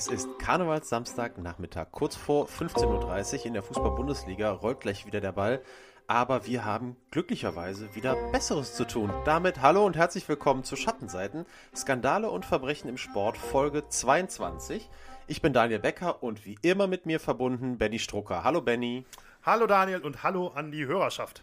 Es ist Karnevalssamstag Nachmittag, kurz vor 15.30 Uhr in der Fußball-Bundesliga, rollt gleich wieder der Ball. Aber wir haben glücklicherweise wieder Besseres zu tun. Damit hallo und herzlich willkommen zu Schattenseiten, Skandale und Verbrechen im Sport, Folge 22. Ich bin Daniel Becker und wie immer mit mir verbunden Benny Strucker. Hallo Benny. Hallo Daniel und hallo an die Hörerschaft.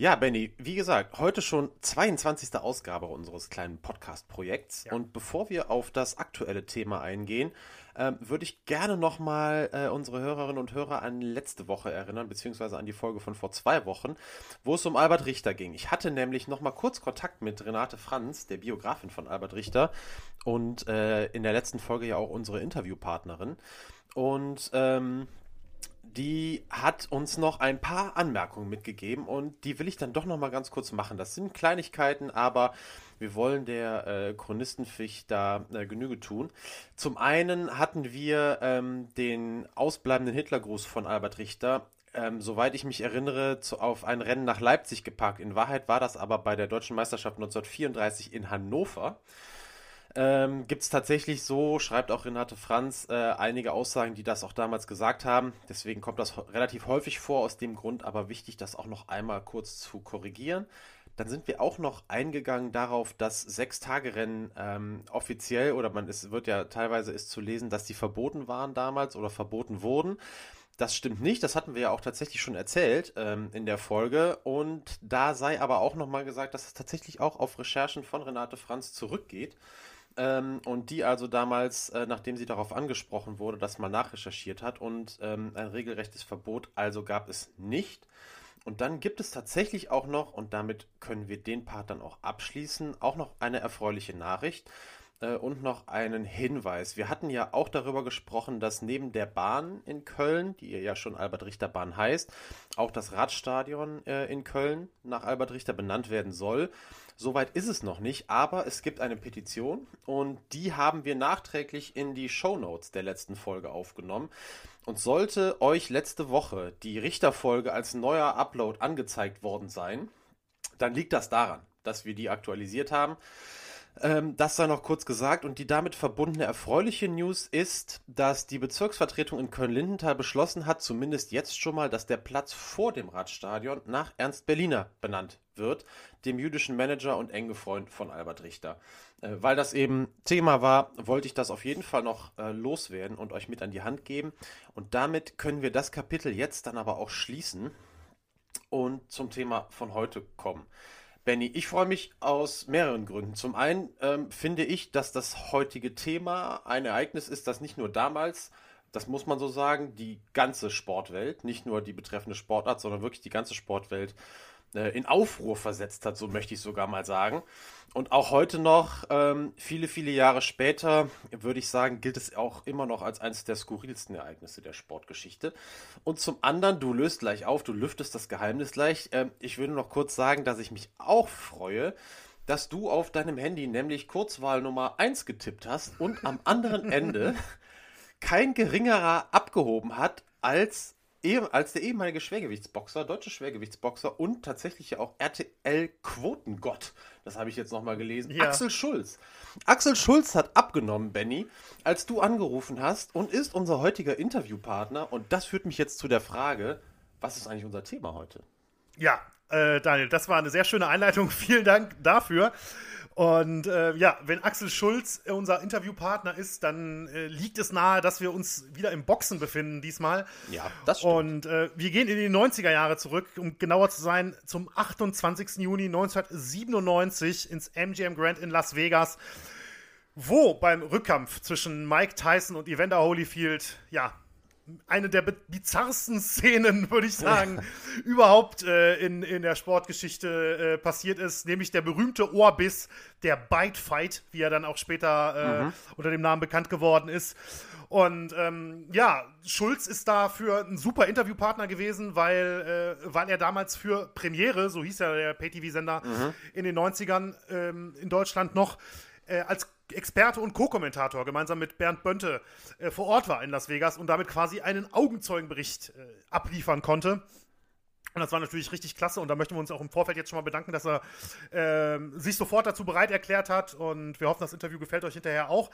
Ja, Benny, wie gesagt, heute schon 22. Ausgabe unseres kleinen Podcast-Projekts. Ja. Und bevor wir auf das aktuelle Thema eingehen, äh, würde ich gerne nochmal äh, unsere Hörerinnen und Hörer an letzte Woche erinnern, beziehungsweise an die Folge von vor zwei Wochen, wo es um Albert Richter ging. Ich hatte nämlich nochmal kurz Kontakt mit Renate Franz, der Biografin von Albert Richter, und äh, in der letzten Folge ja auch unsere Interviewpartnerin. Und ähm, die hat uns noch ein paar Anmerkungen mitgegeben und die will ich dann doch noch mal ganz kurz machen. Das sind Kleinigkeiten, aber wir wollen der äh, Chronistenpflicht da äh, Genüge tun. Zum einen hatten wir ähm, den ausbleibenden Hitlergruß von Albert Richter ähm, soweit ich mich erinnere, zu, auf ein Rennen nach Leipzig gepackt. In Wahrheit war das aber bei der Deutschen Meisterschaft 1934 in Hannover ähm, gibt es tatsächlich so, schreibt auch Renate Franz, äh, einige Aussagen, die das auch damals gesagt haben. Deswegen kommt das relativ häufig vor aus dem Grund, aber wichtig, das auch noch einmal kurz zu korrigieren. Dann sind wir auch noch eingegangen darauf, dass Sechs-Tage-Rennen ähm, offiziell oder man es wird ja teilweise ist zu lesen, dass die verboten waren damals oder verboten wurden. Das stimmt nicht, das hatten wir ja auch tatsächlich schon erzählt ähm, in der Folge. Und da sei aber auch nochmal gesagt, dass es tatsächlich auch auf Recherchen von Renate Franz zurückgeht. Ähm, und die also damals, äh, nachdem sie darauf angesprochen wurde, das mal nachrecherchiert hat und ähm, ein regelrechtes Verbot also gab es nicht. Und dann gibt es tatsächlich auch noch, und damit können wir den Part dann auch abschließen, auch noch eine erfreuliche Nachricht äh, und noch einen Hinweis. Wir hatten ja auch darüber gesprochen, dass neben der Bahn in Köln, die ja schon Albert Richter Bahn heißt, auch das Radstadion äh, in Köln nach Albert Richter benannt werden soll. Soweit ist es noch nicht, aber es gibt eine Petition und die haben wir nachträglich in die Show Notes der letzten Folge aufgenommen. Und sollte euch letzte Woche die Richterfolge als neuer Upload angezeigt worden sein, dann liegt das daran, dass wir die aktualisiert haben. Ähm, das sei noch kurz gesagt und die damit verbundene erfreuliche News ist, dass die Bezirksvertretung in Köln-Lindenthal beschlossen hat, zumindest jetzt schon mal, dass der Platz vor dem Radstadion nach Ernst Berliner benannt wird, dem jüdischen Manager und enge Freund von Albert Richter. Äh, weil das eben Thema war, wollte ich das auf jeden Fall noch äh, loswerden und euch mit an die Hand geben. Und damit können wir das Kapitel jetzt dann aber auch schließen und zum Thema von heute kommen. Benny, ich freue mich aus mehreren Gründen. Zum einen ähm, finde ich, dass das heutige Thema ein Ereignis ist, das nicht nur damals, das muss man so sagen, die ganze Sportwelt, nicht nur die betreffende Sportart, sondern wirklich die ganze Sportwelt äh, in Aufruhr versetzt hat, so möchte ich sogar mal sagen. Und auch heute noch, ähm, viele, viele Jahre später, würde ich sagen, gilt es auch immer noch als eines der skurrilsten Ereignisse der Sportgeschichte. Und zum anderen, du löst gleich auf, du lüftest das Geheimnis gleich. Ähm, ich würde noch kurz sagen, dass ich mich auch freue, dass du auf deinem Handy nämlich Kurzwahl Nummer 1 getippt hast und am anderen Ende kein geringerer abgehoben hat als als der ehemalige Schwergewichtsboxer, deutsche Schwergewichtsboxer und tatsächlich ja auch RTL-Quotengott, das habe ich jetzt nochmal gelesen, ja. Axel Schulz. Axel Schulz hat abgenommen, Benny, als du angerufen hast und ist unser heutiger Interviewpartner. Und das führt mich jetzt zu der Frage, was ist eigentlich unser Thema heute? Ja, äh, Daniel, das war eine sehr schöne Einleitung. Vielen Dank dafür. Und äh, ja, wenn Axel Schulz unser Interviewpartner ist, dann äh, liegt es nahe, dass wir uns wieder im Boxen befinden diesmal. Ja, das stimmt. Und äh, wir gehen in die 90er Jahre zurück, um genauer zu sein, zum 28. Juni 1997 ins MGM Grand in Las Vegas, wo beim Rückkampf zwischen Mike Tyson und Evander Holyfield, ja, eine der bizarrsten Szenen, würde ich sagen, überhaupt äh, in, in der Sportgeschichte äh, passiert ist, nämlich der berühmte Ohrbiss, der Bite Fight, wie er dann auch später äh, mhm. unter dem Namen bekannt geworden ist. Und ähm, ja, Schulz ist dafür ein super Interviewpartner gewesen, weil, äh, weil er damals für Premiere, so hieß ja der Pay-TV-Sender mhm. in den 90ern ähm, in Deutschland noch, äh, als Experte und Co-Kommentator gemeinsam mit Bernd Bönte äh, vor Ort war in Las Vegas und damit quasi einen Augenzeugenbericht äh, abliefern konnte. Und das war natürlich richtig klasse und da möchten wir uns auch im Vorfeld jetzt schon mal bedanken, dass er äh, sich sofort dazu bereit erklärt hat und wir hoffen, das Interview gefällt euch hinterher auch.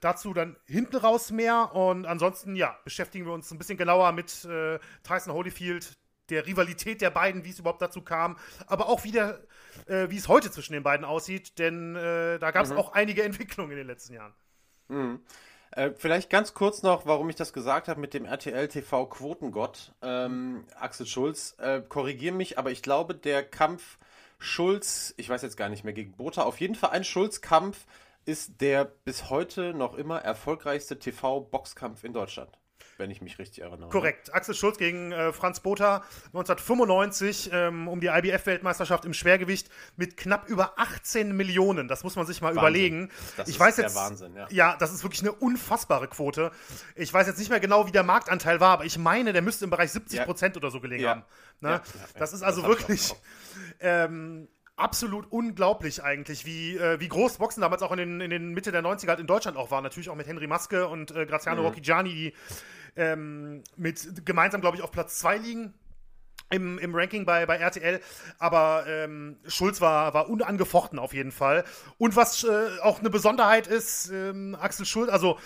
Dazu dann hinten raus mehr und ansonsten, ja, beschäftigen wir uns ein bisschen genauer mit äh, Tyson Holyfield, der Rivalität der beiden, wie es überhaupt dazu kam, aber auch wie, der, äh, wie es heute zwischen den beiden aussieht, denn äh, da gab es mhm. auch einige Entwicklungen in den letzten Jahren. Mhm. Äh, vielleicht ganz kurz noch, warum ich das gesagt habe mit dem RTL TV Quotengott. Ähm, Axel Schulz, äh, korrigiere mich, aber ich glaube, der Kampf Schulz, ich weiß jetzt gar nicht mehr gegen Bota, auf jeden Fall ein Schulz-Kampf ist der bis heute noch immer erfolgreichste TV-Boxkampf in Deutschland wenn ich mich richtig erinnere. Korrekt. Axel Schulz gegen äh, Franz Botha 1995 ähm, um die IBF-Weltmeisterschaft im Schwergewicht mit knapp über 18 Millionen. Das muss man sich mal Wahnsinn. überlegen. Das ich ist weiß der jetzt, Wahnsinn, ja. Ja, das ist wirklich eine unfassbare Quote. Ich weiß jetzt nicht mehr genau, wie der Marktanteil war, aber ich meine, der müsste im Bereich 70 Prozent ja. oder so gelegen ja. haben. Ne? Ja, das ist also das wirklich. Ähm, absolut unglaublich eigentlich, wie, äh, wie groß Boxen damals auch in den, in den Mitte der 90er halt in Deutschland auch war. Natürlich auch mit Henry Maske und äh, Graziano mhm. Rocchigiani, die ähm, mit gemeinsam, glaube ich, auf Platz 2 liegen. Im, im Ranking bei, bei RTL, aber ähm, Schulz war, war unangefochten auf jeden Fall. Und was äh, auch eine Besonderheit ist, ähm, Axel Schulz, also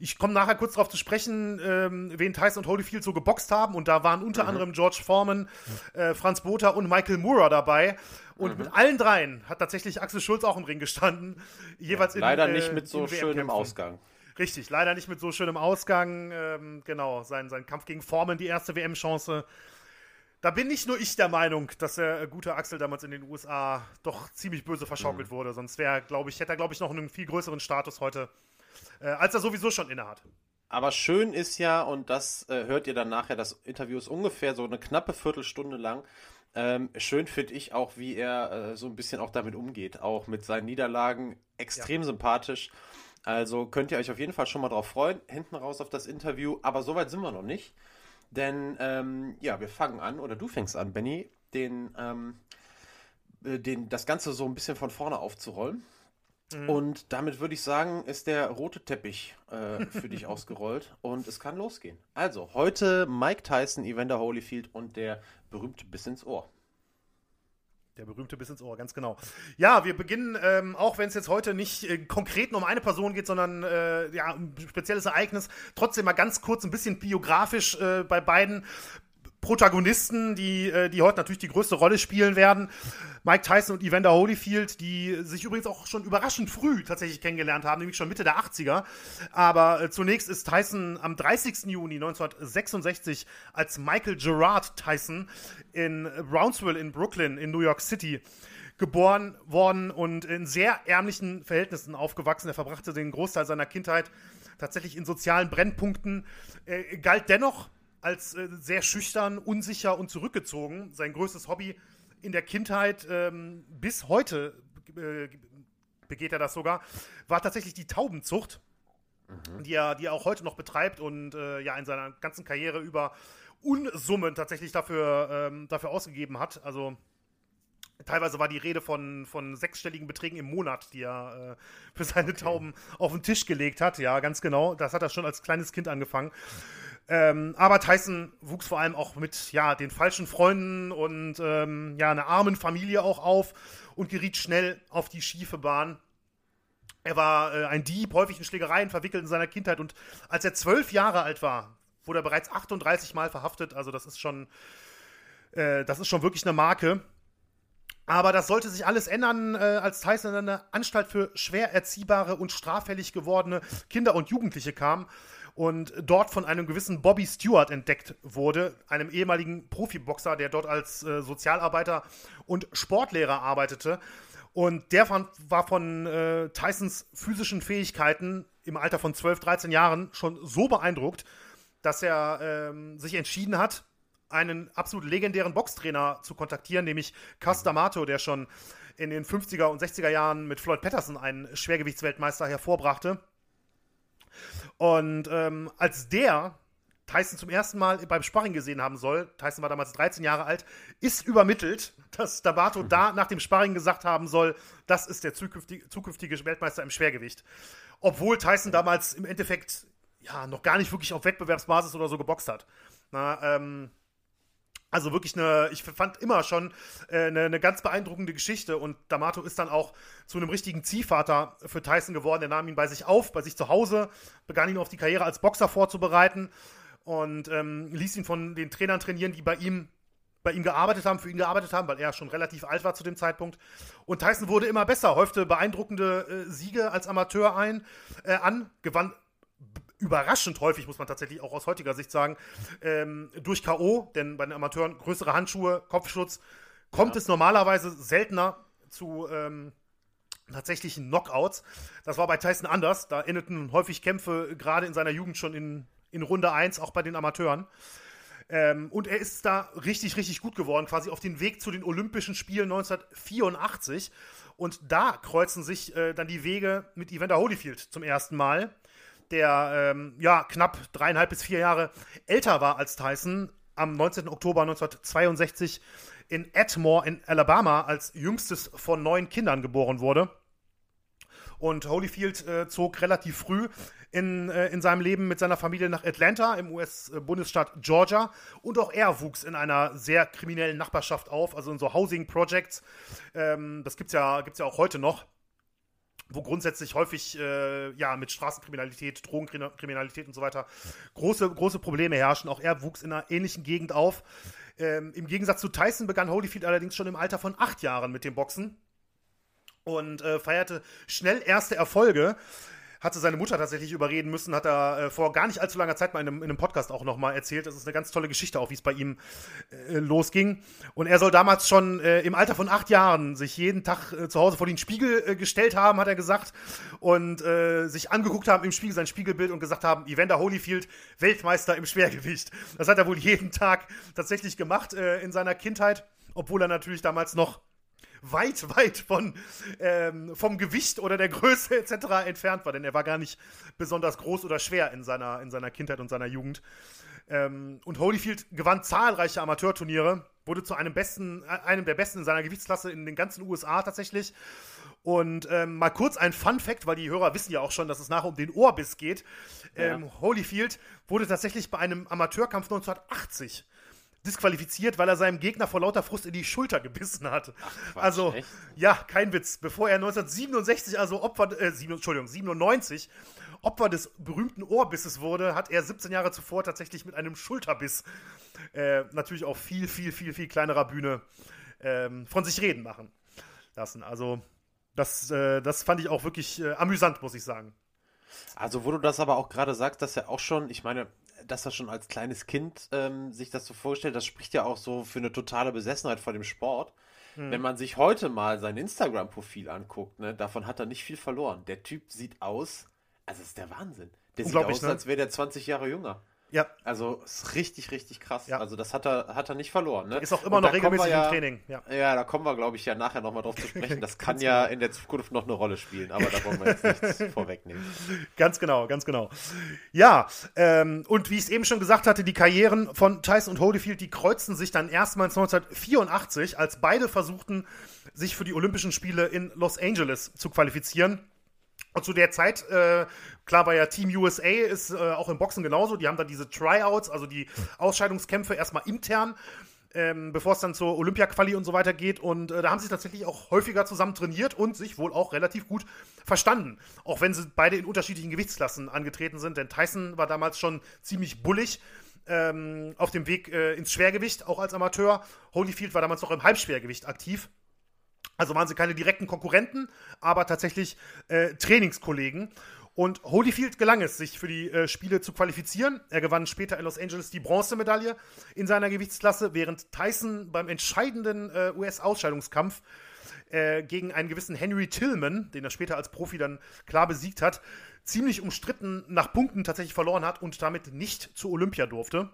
ich komme nachher kurz darauf zu sprechen, ähm, wen Tyson und Holyfield so geboxt haben. Und da waren unter mhm. anderem George Foreman, äh, Franz Botha und Michael Moorer dabei. Und mhm. mit allen dreien hat tatsächlich Axel Schulz auch im Ring gestanden. Jeweils ja, leider in, äh, nicht mit so schönem Ausgang. Richtig, leider nicht mit so schönem Ausgang. Ähm, genau, sein, sein Kampf gegen Foreman, die erste WM-Chance. Da bin nicht nur ich der Meinung, dass der äh, gute Axel damals in den USA doch ziemlich böse verschaukelt mhm. wurde. Sonst wäre, glaube ich, hätte er, glaube ich, noch einen viel größeren Status heute äh, als er sowieso schon innehat. Aber schön ist ja, und das äh, hört ihr dann nachher, das Interview ist ungefähr so eine knappe Viertelstunde lang. Ähm, schön finde ich auch, wie er äh, so ein bisschen auch damit umgeht, auch mit seinen Niederlagen. Extrem ja. sympathisch. Also könnt ihr euch auf jeden Fall schon mal drauf freuen. Hinten raus auf das Interview. Aber soweit sind wir noch nicht. Denn ähm, ja, wir fangen an, oder du fängst an, Benny, den, ähm, äh, den, das Ganze so ein bisschen von vorne aufzurollen. Mhm. Und damit würde ich sagen, ist der rote Teppich äh, für dich ausgerollt und es kann losgehen. Also, heute Mike Tyson, Evander Holyfield und der berühmte Biss ins Ohr. Der berühmte Biss ins Ohr, ganz genau. Ja, wir beginnen, ähm, auch wenn es jetzt heute nicht äh, konkret nur um eine Person geht, sondern äh, ja, ein spezielles Ereignis, trotzdem mal ganz kurz ein bisschen biografisch äh, bei beiden. Protagonisten, die, äh, die heute natürlich die größte Rolle spielen werden. Mike Tyson und Evander Holyfield, die sich übrigens auch schon überraschend früh tatsächlich kennengelernt haben, nämlich schon Mitte der 80er. Aber äh, zunächst ist Tyson am 30. Juni 1966 als Michael Gerard Tyson in Brownsville in Brooklyn in New York City geboren worden und in sehr ärmlichen Verhältnissen aufgewachsen. Er verbrachte den Großteil seiner Kindheit tatsächlich in sozialen Brennpunkten, er galt dennoch als äh, sehr schüchtern, unsicher und zurückgezogen. Sein größtes Hobby in der Kindheit ähm, bis heute äh, begeht er das sogar, war tatsächlich die Taubenzucht, mhm. die, er, die er auch heute noch betreibt und äh, ja in seiner ganzen Karriere über Unsummen tatsächlich dafür, ähm, dafür ausgegeben hat. Also Teilweise war die Rede von, von sechsstelligen Beträgen im Monat, die er äh, für seine okay. Tauben auf den Tisch gelegt hat. Ja, ganz genau. Das hat er schon als kleines Kind angefangen. Ähm, aber Tyson wuchs vor allem auch mit ja, den falschen Freunden und ähm, ja, einer armen Familie auch auf und geriet schnell auf die schiefe Bahn. Er war äh, ein Dieb, häufig in Schlägereien verwickelt in seiner Kindheit und als er zwölf Jahre alt war, wurde er bereits 38 Mal verhaftet. Also das ist schon, äh, das ist schon wirklich eine Marke. Aber das sollte sich alles ändern, äh, als Tyson in eine Anstalt für schwer erziehbare und straffällig gewordene Kinder und Jugendliche kam und dort von einem gewissen Bobby Stewart entdeckt wurde, einem ehemaligen Profiboxer, der dort als äh, Sozialarbeiter und Sportlehrer arbeitete. Und der von, war von äh, Tysons physischen Fähigkeiten im Alter von 12, 13 Jahren schon so beeindruckt, dass er ähm, sich entschieden hat, einen absolut legendären Boxtrainer zu kontaktieren, nämlich Cus D'Amato, der schon in den 50er und 60er Jahren mit Floyd Patterson einen Schwergewichtsweltmeister hervorbrachte. Und ähm, als der Tyson zum ersten Mal beim Sparring gesehen haben soll, Tyson war damals 13 Jahre alt, ist übermittelt, dass Dabato mhm. da nach dem Sparring gesagt haben soll, das ist der zukünftige, zukünftige Weltmeister im Schwergewicht. Obwohl Tyson damals im Endeffekt ja noch gar nicht wirklich auf Wettbewerbsbasis oder so geboxt hat. Na, ähm, Also wirklich eine, ich fand immer schon äh, eine, eine, ganz beeindruckende Geschichte und D'Amato ist dann auch zu einem richtigen Ziehvater für Tyson geworden. Er nahm ihn bei sich auf, bei sich zu Hause, begann ihn auf die Karriere als Boxer vorzubereiten und ähm, ließ ihn von den Trainern trainieren, die bei ihm bei ihm gearbeitet haben, für ihn gearbeitet haben, weil er schon relativ alt war zu dem Zeitpunkt. Und Tyson wurde immer besser, häufte beeindruckende äh, Siege als Amateur ein, äh, an, gewann überraschend häufig, muss man tatsächlich auch aus heutiger Sicht sagen, ähm, durch K.O., denn bei den Amateuren größere Handschuhe, Kopfschutz, kommt ja. es normalerweise seltener zu ähm, tatsächlichen Knockouts. Das war bei Tyson anders. Da endeten häufig Kämpfe gerade in seiner Jugend schon in, in Runde 1, auch bei den Amateuren. Ähm, und er ist da richtig, richtig gut geworden, quasi auf den Weg zu den Olympischen Spielen 1984. Und da kreuzen sich äh, dann die Wege mit Evander Holyfield zum ersten Mal der ähm, ja, knapp dreieinhalb bis vier Jahre älter war als Tyson, am 19. Oktober 1962 in Atmore in Alabama als jüngstes von neun Kindern geboren wurde. Und Holyfield äh, zog relativ früh in, äh, in seinem Leben mit seiner Familie nach Atlanta im US-Bundesstaat Georgia. Und auch er wuchs in einer sehr kriminellen Nachbarschaft auf, also in so Housing Projects. Ähm, das gibt es ja, gibt's ja auch heute noch wo grundsätzlich häufig äh, ja mit Straßenkriminalität, Drogenkriminalität und so weiter große, große Probleme herrschen. Auch er wuchs in einer ähnlichen Gegend auf. Ähm, Im Gegensatz zu Tyson begann Holyfield allerdings schon im Alter von acht Jahren mit dem Boxen und äh, feierte schnell erste Erfolge hatte seine Mutter tatsächlich überreden müssen, hat er äh, vor gar nicht allzu langer Zeit mal in einem, in einem Podcast auch nochmal erzählt. Das ist eine ganz tolle Geschichte auch, wie es bei ihm äh, losging. Und er soll damals schon äh, im Alter von acht Jahren sich jeden Tag äh, zu Hause vor den Spiegel äh, gestellt haben, hat er gesagt, und äh, sich angeguckt haben im Spiegel, sein Spiegelbild und gesagt haben, Evander Holyfield, Weltmeister im Schwergewicht. Das hat er wohl jeden Tag tatsächlich gemacht in seiner Kindheit, obwohl er natürlich damals noch weit, weit von, ähm, vom Gewicht oder der Größe etc. entfernt war, denn er war gar nicht besonders groß oder schwer in seiner, in seiner Kindheit und seiner Jugend. Ähm, und Holyfield gewann zahlreiche Amateurturniere, wurde zu einem, besten, äh, einem der besten in seiner Gewichtsklasse in den ganzen USA tatsächlich. Und ähm, mal kurz ein Fun Fact, weil die Hörer wissen ja auch schon, dass es nachher um den Ohrbiss geht. Ähm, ja. Holyfield wurde tatsächlich bei einem Amateurkampf 1980 disqualifiziert, weil er seinem Gegner vor lauter Frust in die Schulter gebissen hat. Ach, Quatsch, also, echt? ja, kein Witz. Bevor er 1967, also Opfer, äh, 7, Entschuldigung, 97, Opfer des berühmten Ohrbisses wurde, hat er 17 Jahre zuvor tatsächlich mit einem Schulterbiss, äh, natürlich auf viel, viel, viel, viel kleinerer Bühne, ähm, von sich reden machen lassen. Also, das, äh, das fand ich auch wirklich äh, amüsant, muss ich sagen. Also, wo du das aber auch gerade sagst, dass er auch schon, ich meine, dass er schon als kleines Kind ähm, sich das so vorstellt, das spricht ja auch so für eine totale Besessenheit vor dem Sport. Hm. Wenn man sich heute mal sein Instagram-Profil anguckt, ne, davon hat er nicht viel verloren. Der Typ sieht aus, also ist der Wahnsinn. Der sieht aus, ne? als wäre der 20 Jahre jünger. Ja. Also ist richtig, richtig krass. Ja. Also das hat er, hat er nicht verloren. Ne? Ist auch immer noch regelmäßig ja, im Training. Ja. ja, da kommen wir, glaube ich, ja nachher nochmal drauf zu sprechen. Das kann ja genau. in der Zukunft noch eine Rolle spielen, aber da wollen wir jetzt nichts vorwegnehmen. Ganz genau, ganz genau. Ja, ähm, und wie ich es eben schon gesagt hatte, die Karrieren von Tyson und Holyfield, die kreuzten sich dann erstmals 1984, als beide versuchten, sich für die Olympischen Spiele in Los Angeles zu qualifizieren. Zu der Zeit, äh, klar war ja Team USA, ist äh, auch im Boxen genauso. Die haben da diese Tryouts, also die Ausscheidungskämpfe erstmal intern, ähm, bevor es dann zur Olympia-Quali und so weiter geht. Und äh, da haben sie tatsächlich auch häufiger zusammen trainiert und sich wohl auch relativ gut verstanden. Auch wenn sie beide in unterschiedlichen Gewichtsklassen angetreten sind. Denn Tyson war damals schon ziemlich bullig. Ähm, auf dem Weg äh, ins Schwergewicht, auch als Amateur. Holyfield war damals noch im Halbschwergewicht aktiv. Also waren sie keine direkten Konkurrenten, aber tatsächlich äh, Trainingskollegen. Und Holyfield gelang es, sich für die äh, Spiele zu qualifizieren. Er gewann später in Los Angeles die Bronzemedaille in seiner Gewichtsklasse, während Tyson beim entscheidenden äh, US-Ausscheidungskampf äh, gegen einen gewissen Henry Tillman, den er später als Profi dann klar besiegt hat, ziemlich umstritten nach Punkten tatsächlich verloren hat und damit nicht zu Olympia durfte.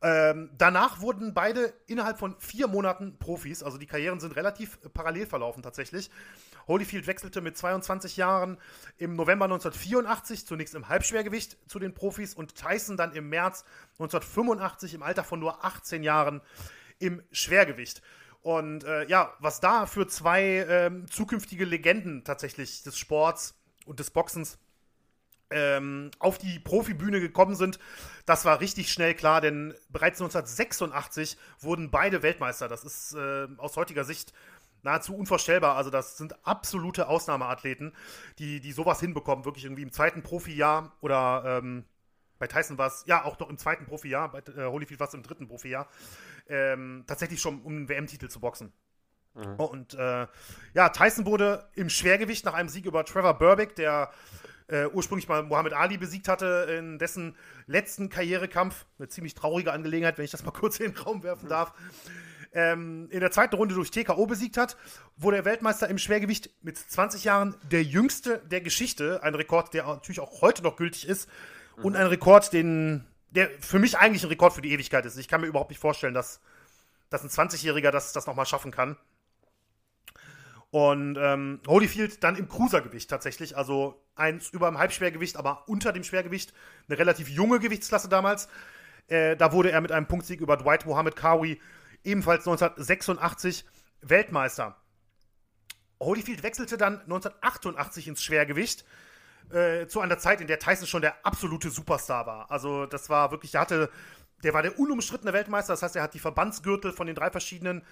Ähm, danach wurden beide innerhalb von vier Monaten Profis, also die Karrieren sind relativ parallel verlaufen tatsächlich. Holyfield wechselte mit 22 Jahren im November 1984 zunächst im Halbschwergewicht zu den Profis und Tyson dann im März 1985 im Alter von nur 18 Jahren im Schwergewicht. Und äh, ja, was da für zwei ähm, zukünftige Legenden tatsächlich des Sports und des Boxens ähm, auf die Profibühne gekommen sind. Das war richtig schnell klar, denn bereits 1986 wurden beide Weltmeister. Das ist äh, aus heutiger Sicht nahezu unvorstellbar. Also das sind absolute Ausnahmeathleten, die, die sowas hinbekommen, wirklich irgendwie im zweiten Profijahr oder ähm, bei Tyson war es, ja, auch noch im zweiten Profijahr, bei äh, Holyfield war es im dritten Profijahr, ähm, tatsächlich schon um einen WM-Titel zu boxen. Mhm. Und äh, ja, Tyson wurde im Schwergewicht nach einem Sieg über Trevor Burbick, der äh, ursprünglich mal Muhammad Ali besiegt hatte, in dessen letzten Karrierekampf, eine ziemlich traurige Angelegenheit, wenn ich das mal kurz in den Raum werfen mhm. darf, ähm, in der zweiten Runde durch TKO besiegt hat, wurde er Weltmeister im Schwergewicht mit 20 Jahren der jüngste der Geschichte. Ein Rekord, der natürlich auch heute noch gültig ist. Mhm. Und ein Rekord, den, der für mich eigentlich ein Rekord für die Ewigkeit ist. Ich kann mir überhaupt nicht vorstellen, dass, dass ein 20-Jähriger das, das nochmal schaffen kann. Und ähm, Holyfield dann im Cruisergewicht tatsächlich, also eins über dem Halbschwergewicht, aber unter dem Schwergewicht, eine relativ junge Gewichtsklasse damals. Äh, da wurde er mit einem Punktsieg über Dwight Mohammed Kawi ebenfalls 1986 Weltmeister. Holyfield wechselte dann 1988 ins Schwergewicht. Äh, zu einer Zeit, in der Tyson schon der absolute Superstar war. Also, das war wirklich, der hatte, der war der unumstrittene Weltmeister. Das heißt, er hat die Verbandsgürtel von den drei verschiedenen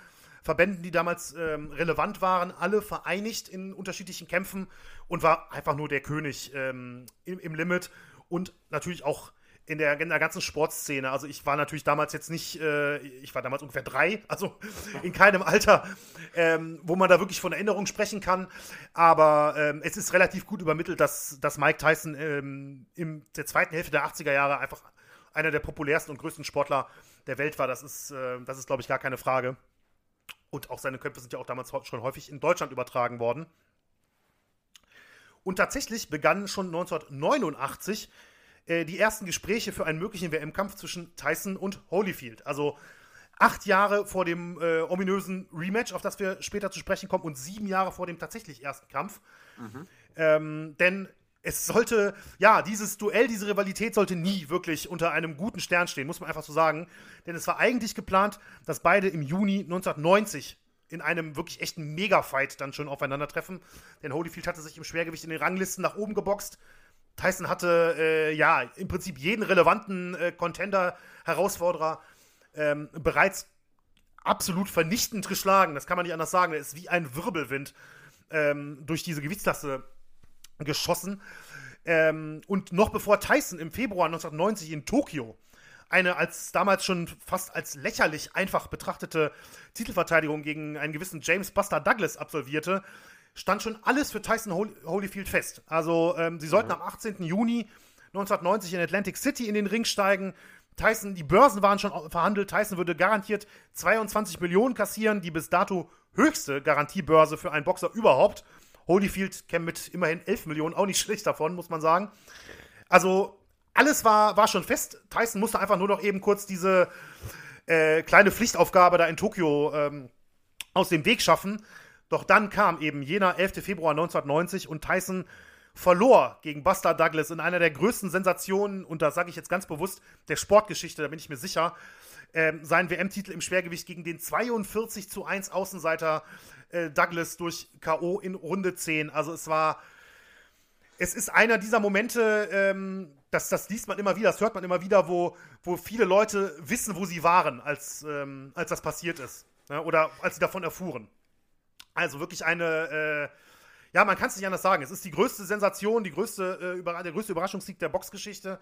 Verbänden, die damals ähm, relevant waren, alle vereinigt in unterschiedlichen Kämpfen und war einfach nur der König ähm, im, im, Limit und natürlich auch in der, in der ganzen Sportszene. Also ich war natürlich damals jetzt nicht, äh, ich war damals ungefähr drei, also in keinem Alter, ähm, wo man da wirklich von Erinnerung sprechen kann. Aber ähm, es ist relativ gut übermittelt, dass, dass Mike Tyson ähm, in der zweiten Hälfte der 80er Jahre einfach einer der populärsten und größten Sportler der Welt war. Das ist, äh, das ist glaube ich, gar keine Frage. Und auch seine Kämpfe sind ja auch damals schon häufig in Deutschland übertragen worden. Und tatsächlich begann schon 1989 äh, die ersten Gespräche für einen möglichen WM-Kampf zwischen Tyson und Holyfield. Also acht Jahre vor dem äh, ominösen Rematch, auf das wir später zu sprechen kommen, und sieben Jahre vor dem tatsächlich ersten Kampf. Mhm. Ähm, denn es sollte, ja, dieses Duell, diese Rivalität sollte nie wirklich unter einem guten Stern stehen, muss man einfach so sagen. Denn es war eigentlich geplant, dass beide im Juni 1990 in einem wirklich echten Mega-Fight dann schon aufeinandertreffen. Denn Holyfield hatte sich im Schwergewicht in den Ranglisten nach oben geboxt. Tyson hatte, äh, ja, im Prinzip jeden relevanten äh, Contender, Herausforderer ähm, bereits absolut vernichtend geschlagen. Das kann man nicht anders sagen. Er ist wie ein Wirbelwind ähm, durch diese Gewichtsklasse geschossen. Ähm, und noch bevor Tyson im Februar 1990 in Tokio eine als damals schon fast als lächerlich einfach betrachtete Titelverteidigung gegen einen gewissen James Buster Douglas absolvierte, stand schon alles für Tyson Holyfield fest. Also ähm, sie sollten mhm. am 18. Juni 1990 in Atlantic City in den Ring steigen. Tyson, die Börsen waren schon verhandelt. Tyson würde garantiert 22 Millionen kassieren, die bis dato höchste Garantiebörse für einen Boxer überhaupt. Holyfield käme mit immerhin 11 Millionen auch nicht schlecht davon, muss man sagen. Also alles war, war schon fest. Tyson musste einfach nur noch eben kurz diese äh, kleine Pflichtaufgabe da in Tokio ähm, aus dem Weg schaffen. Doch dann kam eben jener 11. Februar 1990 und Tyson verlor gegen Buster Douglas in einer der größten Sensationen, und das sage ich jetzt ganz bewusst, der Sportgeschichte, da bin ich mir sicher, äh, seinen WM-Titel im Schwergewicht gegen den 42 zu 1 Außenseiter äh, Douglas durch K.O. in Runde 10. Also es war. Es ist einer dieser Momente, ähm, das, das liest man immer wieder, das hört man immer wieder, wo, wo viele Leute wissen, wo sie waren, als, ähm, als das passiert ist. Ne? Oder als sie davon erfuhren. Also wirklich eine. Äh, ja, man kann es nicht anders sagen. Es ist die größte Sensation, die größte, äh, der größte Überraschungssieg der Boxgeschichte.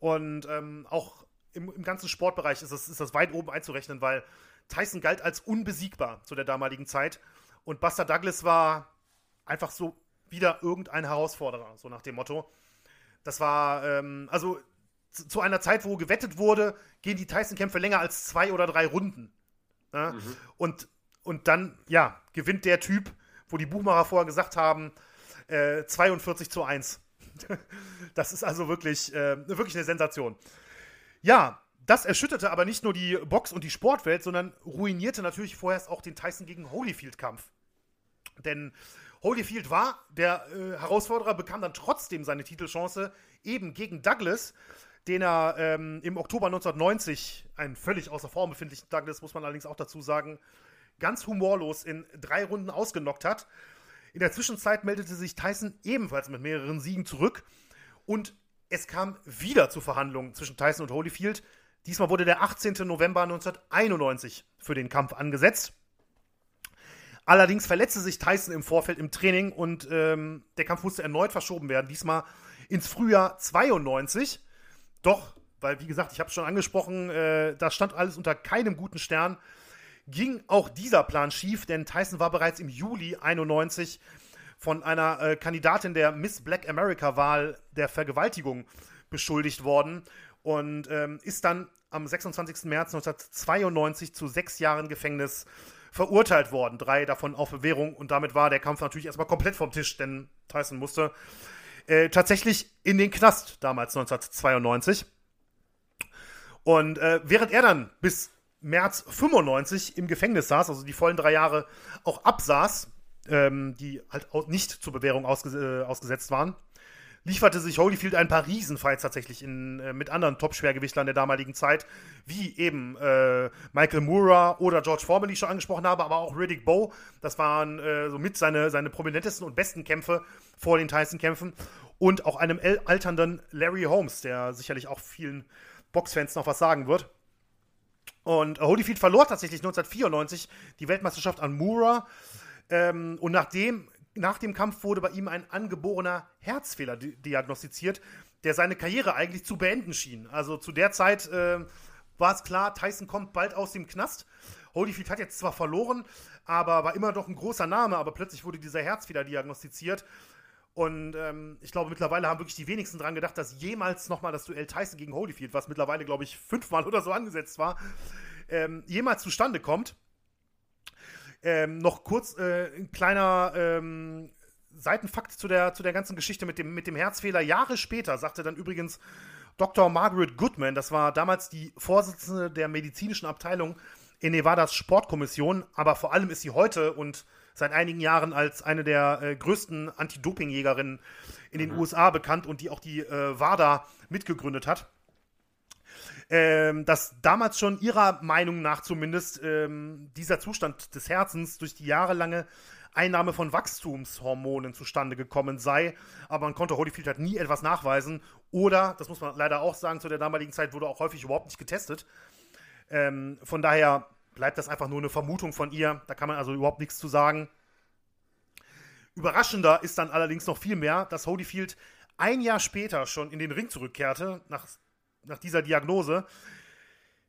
Und ähm, auch im, im, ganzen Sportbereich ist das, ist das weit oben einzurechnen, weil Tyson galt als unbesiegbar zu der damaligen Zeit. Und Buster Douglas war einfach so wieder irgendein Herausforderer, so nach dem Motto. Das war, ähm, also zu, zu, einer Zeit, wo gewettet wurde, gehen die Tyson-Kämpfe länger als zwei oder drei Runden. Ne? Mhm. Und, und dann, ja, gewinnt der Typ, wo die Buchmacher vorher gesagt haben, äh, 42 zu 1. das ist also wirklich, äh, wirklich eine Sensation. Ja, das erschütterte aber nicht nur die Box- und die Sportwelt, sondern ruinierte natürlich vorerst auch den Tyson gegen Holyfield-Kampf. Denn Holyfield war der äh, Herausforderer, bekam dann trotzdem seine Titelchance eben gegen Douglas, den er ähm, im Oktober 1990, einen völlig außer Form befindlichen Douglas, muss man allerdings auch dazu sagen, ganz humorlos in drei Runden ausgenockt hat. In der Zwischenzeit meldete sich Tyson ebenfalls mit mehreren Siegen zurück Und es kam wieder zu Verhandlungen zwischen Tyson und Holyfield. Diesmal wurde der 18. November 1991 für den Kampf angesetzt. Allerdings verletzte sich Tyson im Vorfeld im Training und ähm, der Kampf musste erneut verschoben werden. Diesmal ins Frühjahr 92. Doch, weil wie gesagt, ich habe es schon angesprochen, äh, da stand alles unter keinem guten Stern. Ging auch dieser Plan schief, denn Tyson war bereits im Juli 91 von einer äh, Kandidatin der Miss Black America Wahl der Vergewaltigung beschuldigt worden und ähm, ist dann am 26. März 1992 zu sechs Jahren Gefängnis verurteilt worden. Drei davon auf Bewährung und damit war der Kampf natürlich erstmal komplett vom Tisch, denn Tyson musste äh, tatsächlich in den Knast damals 1992. Und äh, während er dann bis März 95 im Gefängnis saß, also die vollen drei Jahre auch absaß, ähm, die halt auch nicht zur Bewährung ausge äh, ausgesetzt waren, lieferte sich Holyfield ein paar Riesenfights tatsächlich in, äh, mit anderen Top-Schwergewichtlern der damaligen Zeit, wie eben äh, Michael Moore oder George Foreman, die ich schon angesprochen habe, aber auch Riddick Bowe. Das waren äh, somit seine, seine prominentesten und besten Kämpfe vor den Tyson-Kämpfen. Und auch einem alternden Larry Holmes, der sicherlich auch vielen Boxfans noch was sagen wird. Und Holyfield verlor tatsächlich 1994 die Weltmeisterschaft an Moore. Ähm, und nachdem nach dem Kampf wurde bei ihm ein angeborener Herzfehler di diagnostiziert, der seine Karriere eigentlich zu beenden schien. Also zu der Zeit äh, war es klar, Tyson kommt bald aus dem Knast. Holyfield hat jetzt zwar verloren, aber war immer noch ein großer Name, aber plötzlich wurde dieser Herzfehler diagnostiziert. Und ähm, ich glaube, mittlerweile haben wirklich die wenigsten dran gedacht, dass jemals nochmal das Duell Tyson gegen Holyfield, was mittlerweile, glaube ich, fünfmal oder so angesetzt war, ähm, jemals zustande kommt. Ähm, noch kurz äh, ein kleiner ähm, Seitenfakt zu der, zu der ganzen Geschichte mit dem, mit dem Herzfehler. Jahre später sagte dann übrigens Dr. Margaret Goodman, das war damals die Vorsitzende der medizinischen Abteilung in Nevadas Sportkommission, aber vor allem ist sie heute und seit einigen Jahren als eine der äh, größten Anti-Doping-Jägerinnen in den mhm. USA bekannt und die auch die äh, WADA mitgegründet hat ähm, dass damals schon ihrer Meinung nach zumindest ähm, dieser Zustand des Herzens durch die jahrelange Einnahme von Wachstumshormonen zustande gekommen sei. Aber man konnte Holyfield halt nie etwas nachweisen. Oder, das muss man leider auch sagen, zu der damaligen Zeit wurde auch häufig überhaupt nicht getestet. Ähm, von daher bleibt das einfach nur eine Vermutung von ihr. Da kann man also überhaupt nichts zu sagen. Überraschender ist dann allerdings noch viel mehr, dass Holyfield ein Jahr später schon in den Ring zurückkehrte, nach nach dieser Diagnose.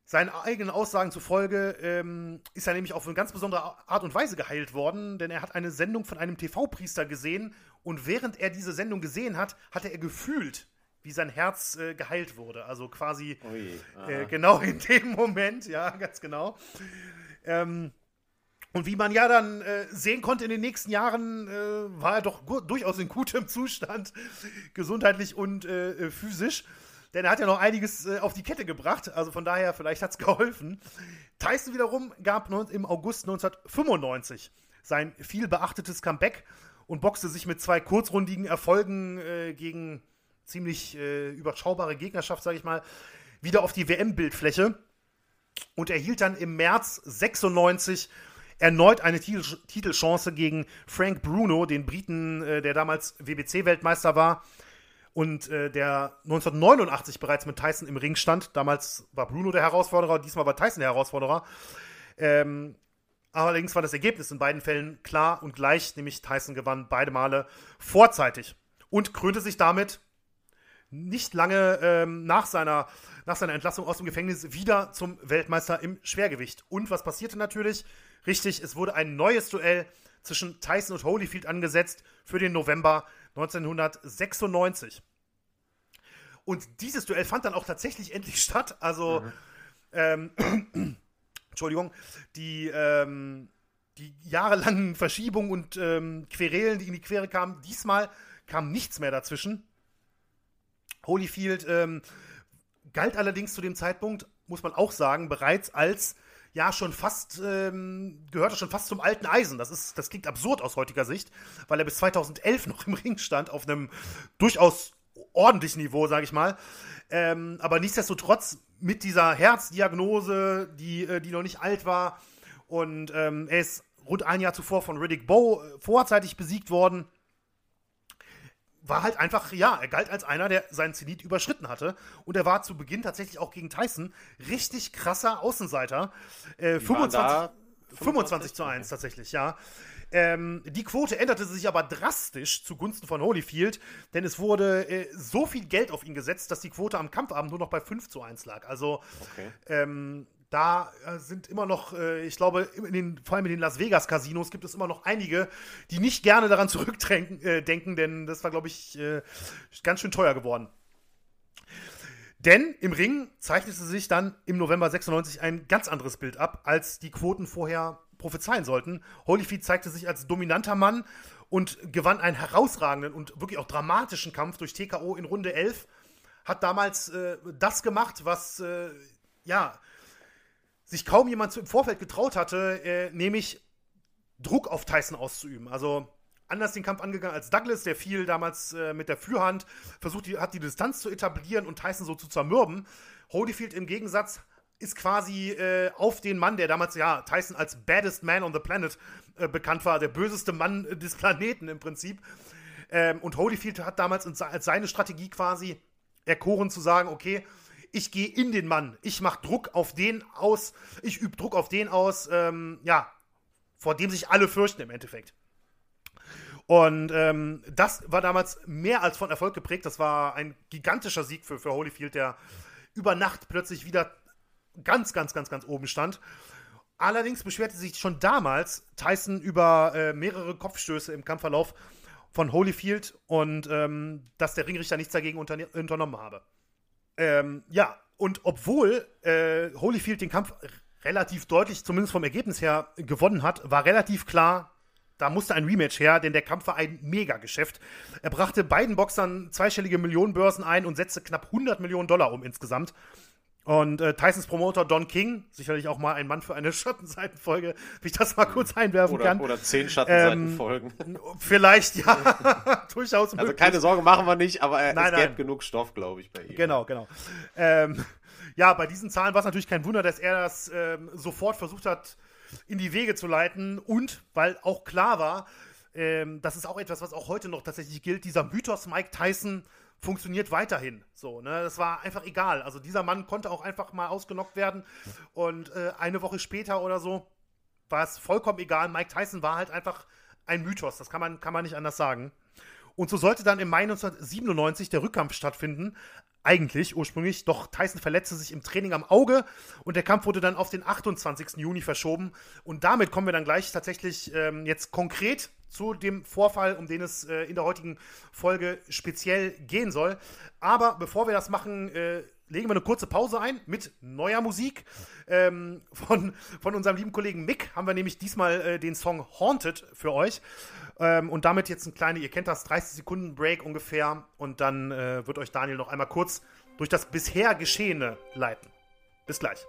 Seinen eigenen Aussagen zufolge ähm, ist er nämlich auf eine ganz besondere Art und Weise geheilt worden, denn er hat eine Sendung von einem TV-Priester gesehen und während er diese Sendung gesehen hat, hatte er gefühlt, wie sein Herz äh, geheilt wurde. Also quasi Ui, äh, genau in dem Moment, ja, ganz genau. Ähm, und wie man ja dann äh, sehen konnte in den nächsten Jahren, äh, war er doch durchaus in gutem Zustand, gesundheitlich und äh, physisch. Denn er hat ja noch einiges äh, auf die Kette gebracht. Also von daher, vielleicht hat es geholfen. Tyson wiederum gab im August 1995 sein viel beachtetes Comeback und boxte sich mit zwei kurzrundigen Erfolgen äh, gegen ziemlich äh, überschaubare Gegnerschaft, sage ich mal, wieder auf die WM-Bildfläche und erhielt dann im März 96 erneut eine Titel Titelchance gegen Frank Bruno, den Briten, äh, der damals WBC-Weltmeister war und äh, der 1989 bereits mit Tyson im Ring stand. Damals war Bruno der Herausforderer, diesmal war Tyson der Herausforderer. Ähm, allerdings war das Ergebnis in beiden Fällen klar und gleich, nämlich Tyson gewann beide Male vorzeitig und krönte sich damit nicht lange ähm, nach, seiner, nach seiner Entlassung aus dem Gefängnis wieder zum Weltmeister im Schwergewicht. Und was passierte natürlich? Richtig, es wurde ein neues Duell zwischen Tyson und Holyfield angesetzt für den November 1996. Und dieses Duell fand dann auch tatsächlich endlich statt. Also, mhm. ähm, Entschuldigung, die, ähm, die jahrelangen Verschiebungen und ähm, Querelen, die in die Quere kamen, diesmal kam nichts mehr dazwischen. Holyfield ähm, galt allerdings zu dem Zeitpunkt, muss man auch sagen, bereits als ja schon fast, ähm, gehörte schon fast zum alten Eisen. Das, ist, das klingt absurd aus heutiger Sicht, weil er bis 2011 noch im Ring stand, auf einem durchaus ordentlichen Niveau, sage ich mal. Ähm, aber nichtsdestotrotz mit dieser Herzdiagnose, die, äh, die noch nicht alt war. Und ähm, er ist rund ein Jahr zuvor von Riddick Bowe äh, vorzeitig besiegt worden. War halt einfach, ja, er galt als einer, der seinen Zenit überschritten hatte. Und er war zu Beginn tatsächlich auch gegen Tyson richtig krasser Außenseiter. Äh, 25, 25 zu 1 tatsächlich, ja. Ähm, die Quote änderte sich aber drastisch zugunsten von Holyfield, denn es wurde äh, so viel Geld auf ihn gesetzt, dass die Quote am Kampfabend nur noch bei 5 zu 1 lag. Also okay. ähm, da äh, sind immer noch, äh, ich glaube, den, vor allem in den Las Vegas Casinos gibt es immer noch einige, die nicht gerne daran zurückdenken, äh, denn das war, glaube ich, ganz schön teuer geworden. Denn im Ring zeichnete sich dann im November 96 ein ganz anderes Bild ab, als die Quoten vorher prophezeien sollten. Holyfield zeigte sich als dominanter Mann und gewann einen herausragenden und wirklich auch dramatischen Kampf durch TKO in Runde 11. Hat damals äh, das gemacht, was ja sich kaum jemand im Vorfeld getraut hatte, äh, nämlich Druck auf Tyson auszuüben. Also anders den Kampf angegangen als Douglas, der fiel damals äh, mit der Führhand, versucht die, hat die Distanz zu etablieren und Tyson so zu zermürben. Holyfield im Gegensatz ist quasi äh, auf den Mann, der damals ja Tyson als baddest man on the planet äh, bekannt war, der böseste Mann des Planeten im Prinzip. Ähm, und Holyfield hat damals als seine Strategie quasi erkoren zu sagen, okay, ich gehe in den Mann, ich mache Druck auf den aus, ich übe Druck auf den aus, ähm, ja, vor dem sich alle fürchten im Endeffekt. Und ähm, das war damals mehr als von Erfolg geprägt. Das war ein gigantischer Sieg für, für Holyfield, der über Nacht plötzlich wieder ganz, ganz, ganz, ganz oben stand. Allerdings beschwerte sich schon damals Tyson über äh, mehrere Kopfstöße im Kampfverlauf von Holyfield und ähm, dass der Ringrichter nichts dagegen unternommen habe. Ähm, ja, und obwohl äh, Holyfield den Kampf relativ deutlich, zumindest vom Ergebnis her, gewonnen hat, war relativ klar, da musste ein Rematch her, denn der Kampf war ein Megageschäft. Er brachte beiden Boxern zweistellige Millionenbörsen ein und setzte knapp 100 Millionen Dollar um insgesamt. Und äh, Tysons Promoter Don King, sicherlich auch mal ein Mann für eine Schattenseitenfolge, wie ich das mal kurz einwerfen oder, kann. Oder zehn Schattenseitenfolgen. Ähm, vielleicht, ja, durchaus. Also keine Sorge, machen wir nicht, aber äh, nein, es gäbe genug Stoff, glaube ich, bei ihm. Genau, genau. Ähm, ja, bei diesen Zahlen war es natürlich kein Wunder, dass er das ähm, sofort versucht hat, in die Wege zu leiten. Und weil auch klar war, ähm, das ist auch etwas, was auch heute noch tatsächlich gilt, dieser Mythos Mike Tyson funktioniert weiterhin. So, ne? Das war einfach egal. Also dieser Mann konnte auch einfach mal ausgenockt werden und äh, eine Woche später oder so war es vollkommen egal. Mike Tyson war halt einfach ein Mythos. Das kann man, kann man nicht anders sagen. Und so sollte dann im Mai 1997 der Rückkampf stattfinden. Eigentlich ursprünglich, doch Tyson verletzte sich im Training am Auge und der Kampf wurde dann auf den 28. Juni verschoben. Und damit kommen wir dann gleich tatsächlich ähm, jetzt konkret zu dem Vorfall, um den es äh, in der heutigen Folge speziell gehen soll. Aber bevor wir das machen, äh, legen wir eine kurze Pause ein mit neuer Musik. Ähm, von, von unserem lieben Kollegen Mick haben wir nämlich diesmal äh, den Song Haunted für euch. Ähm, und damit jetzt ein kleiner, ihr kennt das, 30 Sekunden Break ungefähr. Und dann äh, wird euch Daniel noch einmal kurz durch das bisher Geschehene leiten. Bis gleich.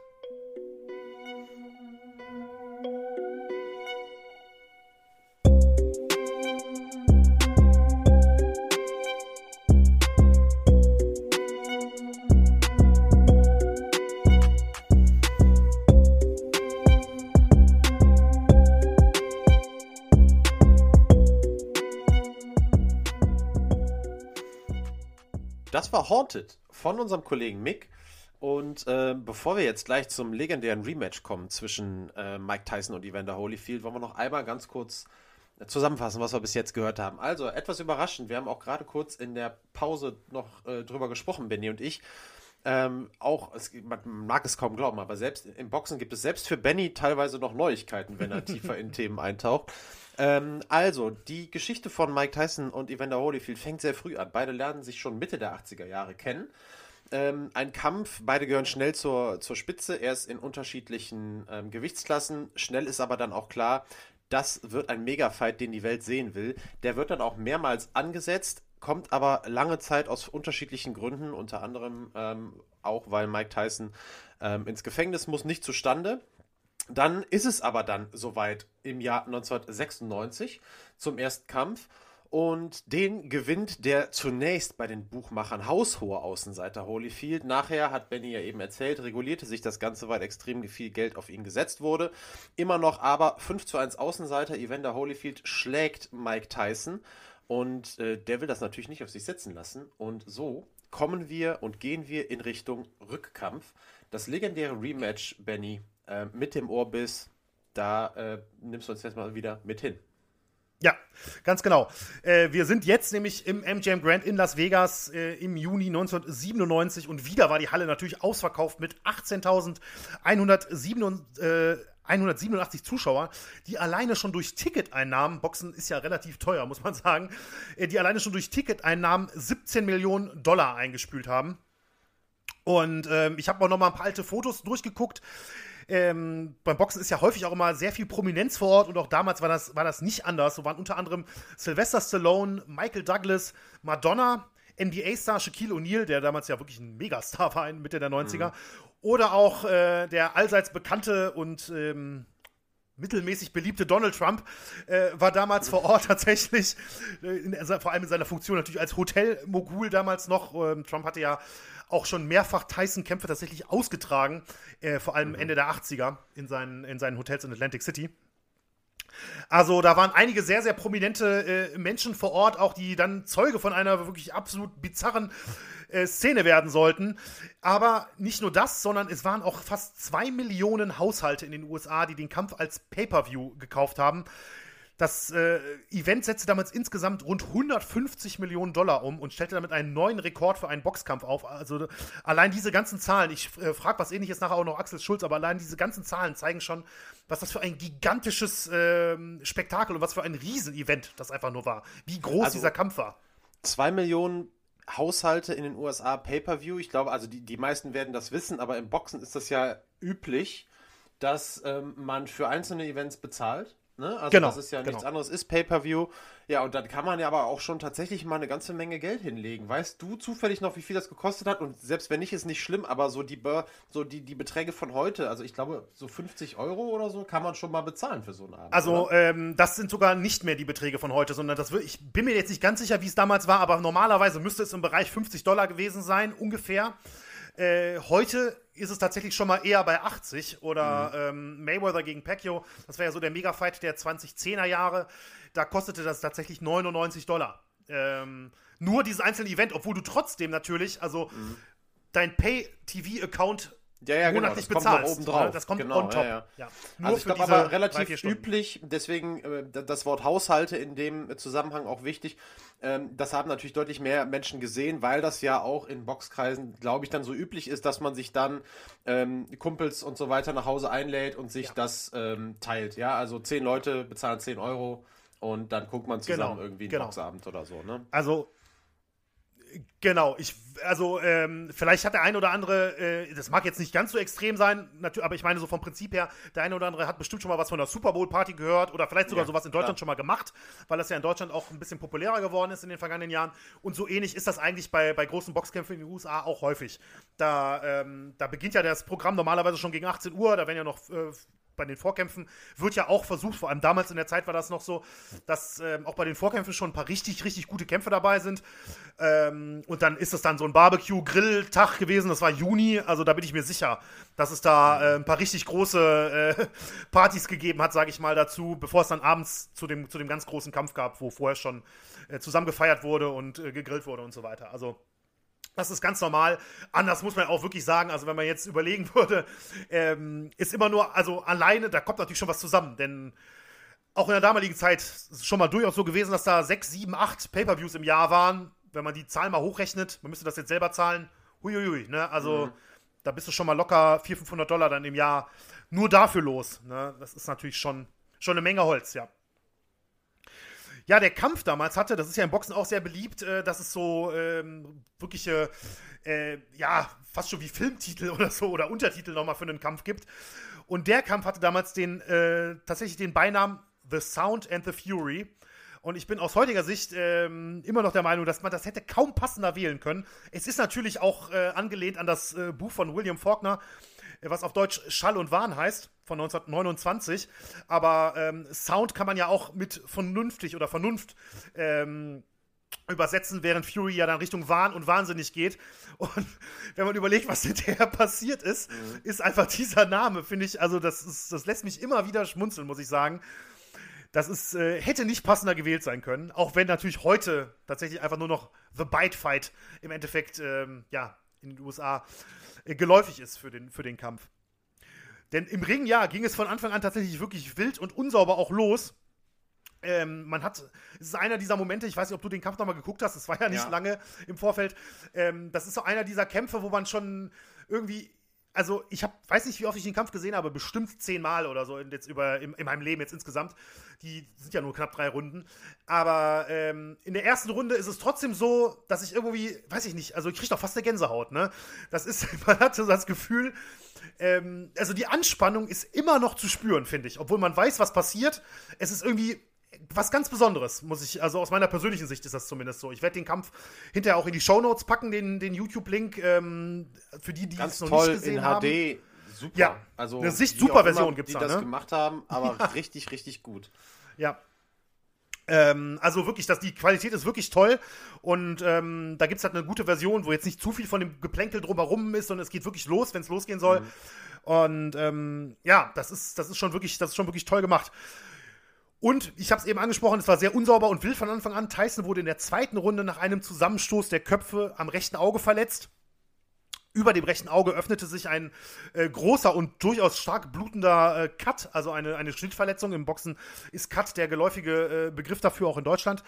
Das war Haunted von unserem Kollegen Mick. Und äh, bevor wir jetzt gleich zum legendären Rematch kommen zwischen äh, Mike Tyson und Evander Holyfield, wollen wir noch einmal ganz kurz zusammenfassen, was wir bis jetzt gehört haben. Also, etwas überraschend. Wir haben auch gerade kurz in der Pause noch äh, drüber gesprochen, Benny und ich. Ähm, auch, es, man mag es kaum glauben, aber selbst im Boxen gibt es selbst für Benny teilweise noch Neuigkeiten, wenn er tiefer in Themen eintaucht. Ähm, also, die Geschichte von Mike Tyson und Evander Holyfield fängt sehr früh an. Beide lernen sich schon Mitte der 80er Jahre kennen. Ähm, ein Kampf, beide gehören schnell zur, zur Spitze, erst in unterschiedlichen ähm, Gewichtsklassen. Schnell ist aber dann auch klar, das wird ein Mega-Fight, den die Welt sehen will. Der wird dann auch mehrmals angesetzt, kommt aber lange Zeit aus unterschiedlichen Gründen, unter anderem ähm, auch, weil Mike Tyson ähm, ins Gefängnis muss, nicht zustande. Dann ist es aber dann soweit im Jahr 1996 zum ersten Kampf. Und den gewinnt der zunächst bei den Buchmachern haushohe Außenseiter Holyfield. Nachher, hat Benny ja eben erzählt, regulierte sich das Ganze, weil extrem viel Geld auf ihn gesetzt wurde. Immer noch aber 5 zu 1 Außenseiter. Evander Holyfield schlägt Mike Tyson. Und äh, der will das natürlich nicht auf sich sitzen lassen. Und so kommen wir und gehen wir in Richtung Rückkampf. Das legendäre Rematch, Benny, äh, mit dem Ohrbiss, da äh, nimmst du uns jetzt mal wieder mit hin. Ja, ganz genau. Äh, wir sind jetzt nämlich im MGM Grand in Las Vegas äh, im Juni 1997 und wieder war die Halle natürlich ausverkauft mit 18.187 Zuschauer, die alleine schon durch Ticketeinnahmen, Boxen ist ja relativ teuer, muss man sagen, äh, die alleine schon durch Ticketeinnahmen 17 Millionen Dollar eingespült haben. Und ähm, ich habe auch noch mal ein paar alte Fotos durchgeguckt. Ähm, beim Boxen ist ja häufig auch immer sehr viel Prominenz vor Ort und auch damals war das, war das nicht anders. So waren unter anderem Sylvester Stallone, Michael Douglas, Madonna, NBA-Star Shaquille O'Neal, der damals ja wirklich ein Megastar war in Mitte der 90er, mhm. oder auch äh, der allseits bekannte und ähm, mittelmäßig beliebte Donald Trump äh, war damals vor Ort tatsächlich, äh, in, vor allem in seiner Funktion natürlich als Hotelmogul damals noch. Ähm, Trump hatte ja auch schon mehrfach Tyson-Kämpfe tatsächlich ausgetragen, äh, vor allem mhm. Ende der 80er in seinen, in seinen Hotels in Atlantic City. Also da waren einige sehr, sehr prominente äh, Menschen vor Ort, auch die dann Zeuge von einer wirklich absolut bizarren äh, Szene werden sollten. Aber nicht nur das, sondern es waren auch fast zwei Millionen Haushalte in den USA, die den Kampf als Pay-per-view gekauft haben. Das äh, Event setzte damals insgesamt rund 150 Millionen Dollar um und stellte damit einen neuen Rekord für einen Boxkampf auf. Also allein diese ganzen Zahlen, ich äh, frage was ähnliches nachher auch noch Axel Schulz, aber allein diese ganzen Zahlen zeigen schon, was das für ein gigantisches äh, Spektakel und was für ein Riesenevent das einfach nur war. Wie groß also, dieser Kampf war. Zwei Millionen Haushalte in den USA Pay-per-view. Ich glaube, also die, die meisten werden das wissen, aber im Boxen ist das ja üblich, dass ähm, man für einzelne Events bezahlt. Ne? Also genau, das ist ja nichts genau. anderes, ist Pay-Per-View. Ja, und dann kann man ja aber auch schon tatsächlich mal eine ganze Menge Geld hinlegen. Weißt du zufällig noch, wie viel das gekostet hat? Und selbst wenn nicht, ist nicht schlimm, aber so die, so die, die Beträge von heute, also ich glaube, so 50 Euro oder so, kann man schon mal bezahlen für so einen Abend. Also, ähm, das sind sogar nicht mehr die Beträge von heute, sondern das wird, ich bin mir jetzt nicht ganz sicher, wie es damals war, aber normalerweise müsste es im Bereich 50 Dollar gewesen sein, ungefähr. Äh, heute ist es tatsächlich schon mal eher bei 80 oder mhm. ähm, Mayweather gegen Pacquiao, das wäre ja so der Mega-Fight der 2010er Jahre, da kostete das tatsächlich 99 Dollar. Ähm, nur dieses einzelne Event, obwohl du trotzdem natürlich, also mhm. dein Pay-TV-Account ja, ja, genau. Das bezahlst. kommt oben drauf. Das kommt genau, on top. Ja, ja. also ich glaube aber relativ üblich, deswegen äh, das Wort Haushalte in dem Zusammenhang auch wichtig. Ähm, das haben natürlich deutlich mehr Menschen gesehen, weil das ja auch in Boxkreisen, glaube ich, dann so üblich ist, dass man sich dann ähm, Kumpels und so weiter nach Hause einlädt und sich ja. das ähm, teilt. Ja, also zehn Leute bezahlen 10 Euro und dann guckt man zusammen genau, irgendwie einen genau. Boxabend oder so. Ne? Also Genau, ich, also ähm, vielleicht hat der eine oder andere, äh, das mag jetzt nicht ganz so extrem sein, aber ich meine so vom Prinzip her, der eine oder andere hat bestimmt schon mal was von der Super Bowl Party gehört oder vielleicht sogar ja, sowas in Deutschland klar. schon mal gemacht, weil das ja in Deutschland auch ein bisschen populärer geworden ist in den vergangenen Jahren. Und so ähnlich ist das eigentlich bei, bei großen Boxkämpfen in den USA auch häufig. Da, ähm, da beginnt ja das Programm normalerweise schon gegen 18 Uhr, da werden ja noch äh, bei den Vorkämpfen wird ja auch versucht, vor allem damals in der Zeit war das noch so, dass ähm, auch bei den Vorkämpfen schon ein paar richtig, richtig gute Kämpfe dabei sind. Ähm, und dann ist es dann so ein Barbecue-Grill-Tag gewesen, das war Juni, also da bin ich mir sicher, dass es da äh, ein paar richtig große äh, Partys gegeben hat, sage ich mal dazu, bevor es dann abends zu dem, zu dem ganz großen Kampf gab, wo vorher schon äh, zusammen gefeiert wurde und äh, gegrillt wurde und so weiter. Also das ist ganz normal. Anders muss man auch wirklich sagen, also wenn man jetzt überlegen würde, ähm, ist immer nur, also alleine, da kommt natürlich schon was zusammen, denn auch in der damaligen Zeit ist es schon mal durchaus so gewesen, dass da sechs, sieben, acht Pay-Per-Views im Jahr waren. Wenn man die Zahl mal hochrechnet, man müsste das jetzt selber zahlen, huiuiui, ne? Also mhm. da bist du schon mal locker 400, 500 Dollar dann im Jahr nur dafür los, ne? Das ist natürlich schon, schon eine Menge Holz, ja. Ja, der Kampf damals hatte, das ist ja im Boxen auch sehr beliebt, äh, dass es so ähm, wirkliche, äh, ja, fast schon wie Filmtitel oder so oder Untertitel nochmal für einen Kampf gibt. Und der Kampf hatte damals den, äh, tatsächlich den Beinamen The Sound and the Fury. Und ich bin aus heutiger Sicht ähm, immer noch der Meinung, dass man das hätte kaum passender wählen können. Es ist natürlich auch äh, angelehnt an das äh, Buch von William Faulkner, was auf Deutsch Schall und Wahn heißt, von 1929. Aber ähm, Sound kann man ja auch mit vernünftig oder Vernunft ähm, übersetzen, während Fury ja dann Richtung Wahn und Wahnsinnig geht. Und wenn man überlegt, was hinterher passiert ist, mhm. ist einfach dieser Name, finde ich, also das, ist, das lässt mich immer wieder schmunzeln, muss ich sagen. Das ist, äh, hätte nicht passender gewählt sein können, auch wenn natürlich heute tatsächlich einfach nur noch The Bite Fight im Endeffekt, ähm, ja, in den USA äh, geläufig ist für den, für den Kampf. Denn im Ring, ja, ging es von Anfang an tatsächlich wirklich wild und unsauber auch los. Ähm, man hat, es ist einer dieser Momente, ich weiß nicht, ob du den Kampf nochmal geguckt hast, es war ja nicht ja. lange im Vorfeld. Ähm, das ist so einer dieser Kämpfe, wo man schon irgendwie also ich hab, weiß nicht, wie oft ich den Kampf gesehen habe, bestimmt zehnmal oder so in, jetzt über, in, in, meinem Leben jetzt insgesamt. Die sind ja nur knapp drei Runden. Aber ähm, in der ersten Runde ist es trotzdem so, dass ich irgendwie, weiß ich nicht, also ich kriege doch fast eine Gänsehaut, ne? Das ist, man hat so das Gefühl, ähm, also die Anspannung ist immer noch zu spüren, finde ich. Obwohl man weiß, was passiert. Es ist irgendwie was ganz Besonderes, muss ich, also aus meiner persönlichen Sicht ist das zumindest so. Ich werde den Kampf hinterher auch in die Shownotes packen, den, den YouTube-Link, ähm, für die, die es noch nicht gesehen in haben. HD, super. Ja, also eine Sicht-Super-Version gibt es da. Die das ne? gemacht haben, aber ja. richtig, richtig gut. Ja. Ähm, also wirklich, das, die Qualität ist wirklich toll und ähm, da gibt es halt eine gute Version, wo jetzt nicht zu viel von dem Geplänkel drumherum ist, sondern es geht wirklich los, wenn es losgehen soll. Mhm. Und ähm, ja, das ist, das ist schon wirklich, das ist schon wirklich toll gemacht. Und ich habe es eben angesprochen, es war sehr unsauber und wild von Anfang an. Tyson wurde in der zweiten Runde nach einem Zusammenstoß der Köpfe am rechten Auge verletzt. Über dem rechten Auge öffnete sich ein äh, großer und durchaus stark blutender äh, Cut, also eine, eine Schnittverletzung. Im Boxen ist Cut der geläufige äh, Begriff dafür, auch in Deutschland.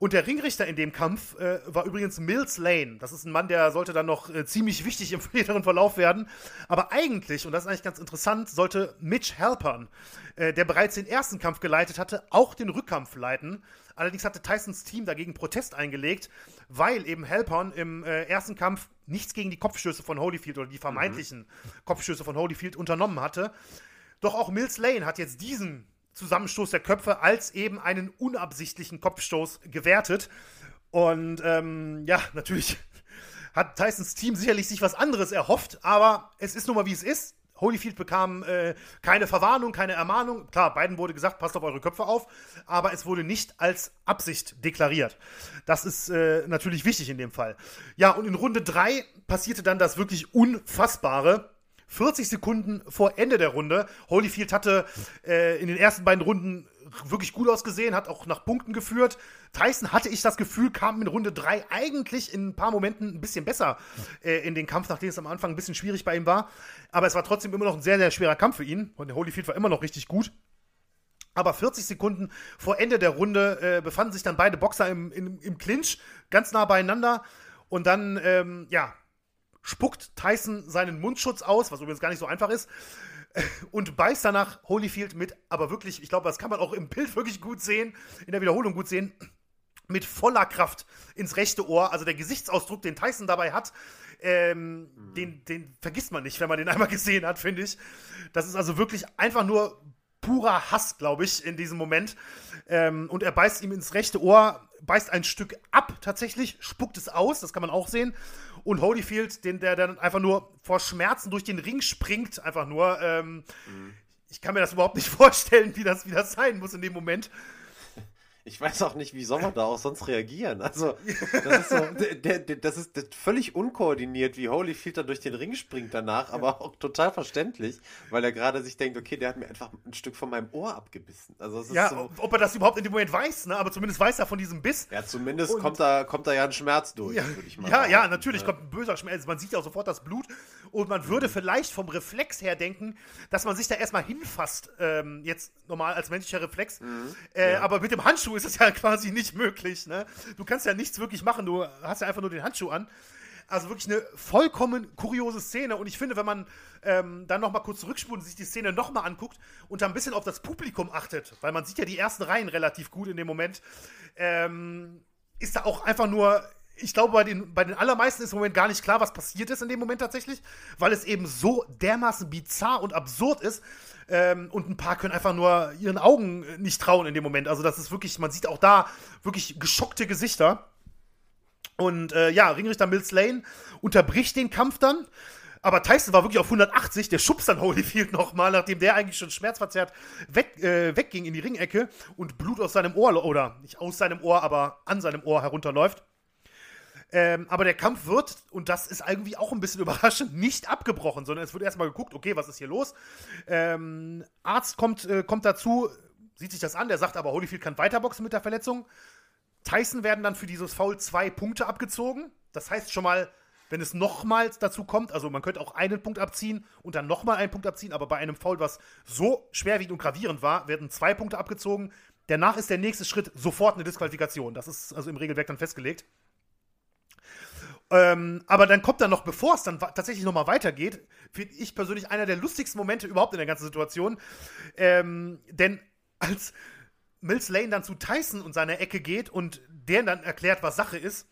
Und der Ringrichter in dem Kampf äh, war übrigens Mills Lane. Das ist ein Mann, der sollte dann noch äh, ziemlich wichtig im späteren Verlauf werden. Aber eigentlich, und das ist eigentlich ganz interessant, sollte Mitch Halpern, äh, der bereits den ersten Kampf geleitet hatte, auch den Rückkampf leiten. Allerdings hatte Tysons Team dagegen Protest eingelegt, weil eben Halpern im äh, ersten Kampf nichts gegen die Kopfstöße von Holyfield oder die vermeintlichen mhm. Kopfstöße von Holyfield unternommen hatte. Doch auch Mills Lane hat jetzt diesen Zusammenstoß der Köpfe als eben einen unabsichtlichen Kopfstoß gewertet. Und ähm, ja, natürlich hat Tysons Team sicherlich sich was anderes erhofft, aber es ist nun mal wie es ist. Holyfield bekam äh, keine Verwarnung, keine Ermahnung. Klar, beiden wurde gesagt, passt auf eure Köpfe auf, aber es wurde nicht als Absicht deklariert. Das ist äh, natürlich wichtig in dem Fall. Ja, und in Runde 3 passierte dann das wirklich Unfassbare. 40 Sekunden vor Ende der Runde. Holyfield hatte äh, in den ersten beiden Runden wirklich gut ausgesehen, hat auch nach Punkten geführt. Tyson hatte ich das Gefühl, kam in Runde 3 eigentlich in ein paar Momenten ein bisschen besser äh, in den Kampf, nachdem es am Anfang ein bisschen schwierig bei ihm war. Aber es war trotzdem immer noch ein sehr, sehr schwerer Kampf für ihn. Und Holyfield war immer noch richtig gut. Aber 40 Sekunden vor Ende der Runde äh, befanden sich dann beide Boxer im, im, im Clinch, ganz nah beieinander. Und dann, ähm, ja, spuckt Tyson seinen Mundschutz aus, was übrigens gar nicht so einfach ist, und beißt danach Holyfield mit, aber wirklich, ich glaube, das kann man auch im Bild wirklich gut sehen, in der Wiederholung gut sehen, mit voller Kraft ins rechte Ohr. Also der Gesichtsausdruck, den Tyson dabei hat, ähm, mhm. den, den vergisst man nicht, wenn man den einmal gesehen hat, finde ich. Das ist also wirklich einfach nur purer Hass, glaube ich, in diesem Moment. Ähm, und er beißt ihm ins rechte Ohr, beißt ein Stück ab tatsächlich, spuckt es aus, das kann man auch sehen. Und Holyfield, den, der dann einfach nur vor Schmerzen durch den Ring springt, einfach nur. Ähm, mhm. Ich kann mir das überhaupt nicht vorstellen, wie das, wie das sein muss in dem Moment. Ich weiß auch nicht, wie soll man da auch sonst reagieren. Also, das ist so, der, der, das ist völlig unkoordiniert, wie Holyfield da durch den Ring springt danach, aber auch total verständlich, weil er gerade sich denkt, okay, der hat mir einfach ein Stück von meinem Ohr abgebissen. Also, ja, so, ob er das überhaupt in dem Moment weiß, ne? aber zumindest weiß er von diesem Biss. Ja, zumindest Und, kommt, da, kommt da ja ein Schmerz durch, ja, würde ich mal Ja, sagen. ja, natürlich ja. kommt ein böser Schmerz. Man sieht ja auch sofort das Blut und man würde vielleicht vom Reflex her denken, dass man sich da erstmal hinfasst, ähm, jetzt normal als menschlicher Reflex. Mhm. Äh, ja. Aber mit dem Handschuh ist es ja quasi nicht möglich. Ne? Du kannst ja nichts wirklich machen, du hast ja einfach nur den Handschuh an. Also wirklich eine vollkommen kuriose Szene. Und ich finde, wenn man ähm, dann nochmal kurz zurückspult und sich die Szene nochmal anguckt und da ein bisschen auf das Publikum achtet, weil man sieht ja die ersten Reihen relativ gut in dem Moment, ähm, ist da auch einfach nur ich glaube, bei den, bei den allermeisten ist im Moment gar nicht klar, was passiert ist in dem Moment tatsächlich, weil es eben so dermaßen bizarr und absurd ist. Ähm, und ein paar können einfach nur ihren Augen nicht trauen in dem Moment. Also, das ist wirklich, man sieht auch da wirklich geschockte Gesichter. Und äh, ja, Ringrichter Mills Lane unterbricht den Kampf dann. Aber Tyson war wirklich auf 180, der schubst dann Holyfield nochmal, nachdem der eigentlich schon schmerzverzerrt weg, äh, wegging in die Ringecke und Blut aus seinem Ohr, oder nicht aus seinem Ohr, aber an seinem Ohr herunterläuft. Ähm, aber der Kampf wird, und das ist irgendwie auch ein bisschen überraschend, nicht abgebrochen, sondern es wird erstmal geguckt, okay, was ist hier los? Ähm, Arzt kommt, äh, kommt dazu, sieht sich das an, der sagt aber, Holyfield kann weiterboxen mit der Verletzung. Tyson werden dann für dieses Foul zwei Punkte abgezogen. Das heißt schon mal, wenn es nochmals dazu kommt, also man könnte auch einen Punkt abziehen und dann nochmal einen Punkt abziehen, aber bei einem Foul, was so schwerwiegend und gravierend war, werden zwei Punkte abgezogen. Danach ist der nächste Schritt sofort eine Disqualifikation. Das ist also im Regelwerk dann festgelegt. Ähm, aber dann kommt dann noch, bevor es dann tatsächlich nochmal weitergeht, finde ich persönlich einer der lustigsten Momente überhaupt in der ganzen Situation. Ähm, denn als Mills Lane dann zu Tyson und seiner Ecke geht und der dann erklärt, was Sache ist,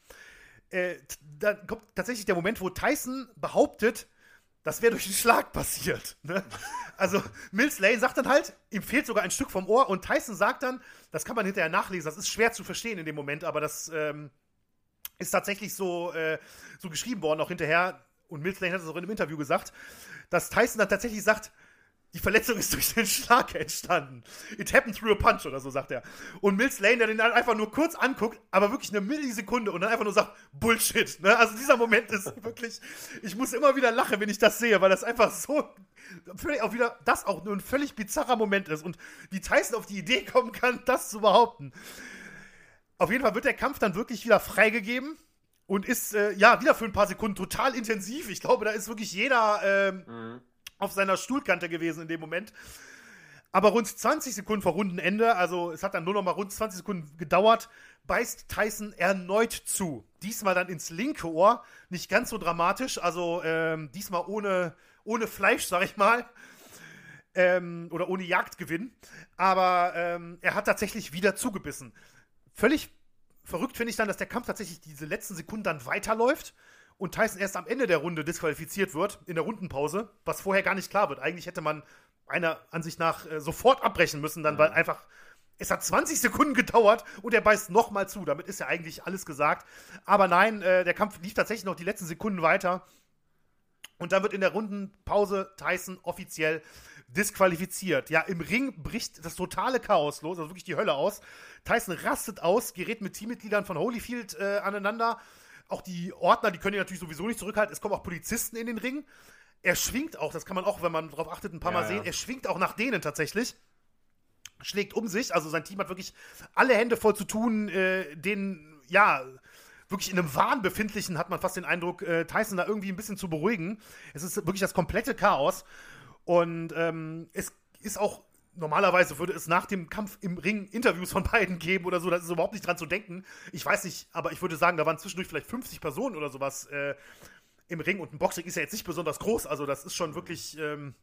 äh, dann kommt tatsächlich der Moment, wo Tyson behauptet, das wäre durch den Schlag passiert. Ne? Also Mills Lane sagt dann halt, ihm fehlt sogar ein Stück vom Ohr und Tyson sagt dann, das kann man hinterher nachlesen, das ist schwer zu verstehen in dem Moment, aber das ähm, ist tatsächlich so, äh, so geschrieben worden, auch hinterher, und Mills Lane hat es auch in einem Interview gesagt, dass Tyson dann tatsächlich sagt, die Verletzung ist durch den Schlag entstanden. It happened through a punch oder so, sagt er. Und Mills Lane, der den dann einfach nur kurz anguckt, aber wirklich eine Millisekunde und dann einfach nur sagt, Bullshit. Ne? Also dieser Moment ist wirklich, ich muss immer wieder lachen, wenn ich das sehe, weil das einfach so, völlig auch wieder, das auch nur ein völlig bizarrer Moment ist und wie Tyson auf die Idee kommen kann, das zu behaupten. Auf jeden Fall wird der Kampf dann wirklich wieder freigegeben und ist, äh, ja, wieder für ein paar Sekunden total intensiv. Ich glaube, da ist wirklich jeder, ähm, mhm auf seiner Stuhlkante gewesen in dem Moment. Aber rund 20 Sekunden vor Rundenende, also es hat dann nur noch mal rund 20 Sekunden gedauert, beißt Tyson erneut zu. Diesmal dann ins linke Ohr, nicht ganz so dramatisch, also ähm, diesmal ohne, ohne Fleisch, sag ich mal. Ähm, oder ohne Jagdgewinn. Aber ähm, er hat tatsächlich wieder zugebissen. Völlig verrückt finde ich dann, dass der Kampf tatsächlich diese letzten Sekunden dann weiterläuft und Tyson erst am Ende der Runde disqualifiziert wird, in der Rundenpause, was vorher gar nicht klar wird. Eigentlich hätte man einer Ansicht nach äh, sofort abbrechen müssen, dann, mhm. weil einfach es hat 20 Sekunden gedauert und er beißt nochmal zu. Damit ist ja eigentlich alles gesagt. Aber nein, äh, der Kampf lief tatsächlich noch die letzten Sekunden weiter. Und dann wird in der Rundenpause Tyson offiziell disqualifiziert. Ja, im Ring bricht das totale Chaos los, also wirklich die Hölle aus. Tyson rastet aus, gerät mit Teammitgliedern von Holyfield äh, aneinander auch die Ordner, die können ihn natürlich sowieso nicht zurückhalten. Es kommen auch Polizisten in den Ring. Er schwingt auch, das kann man auch, wenn man darauf achtet, ein paar ja, Mal sehen. Er schwingt auch nach denen tatsächlich. Schlägt um sich. Also sein Team hat wirklich alle Hände voll zu tun, äh, den, ja, wirklich in einem Wahn befindlichen, hat man fast den Eindruck, äh, Tyson da irgendwie ein bisschen zu beruhigen. Es ist wirklich das komplette Chaos. Und ähm, es ist auch normalerweise würde es nach dem Kampf im Ring Interviews von beiden geben oder so, das ist überhaupt nicht dran zu denken. Ich weiß nicht, aber ich würde sagen, da waren zwischendurch vielleicht 50 Personen oder sowas äh, im Ring und ein Boxring ist ja jetzt nicht besonders groß, also das ist schon wirklich ähm,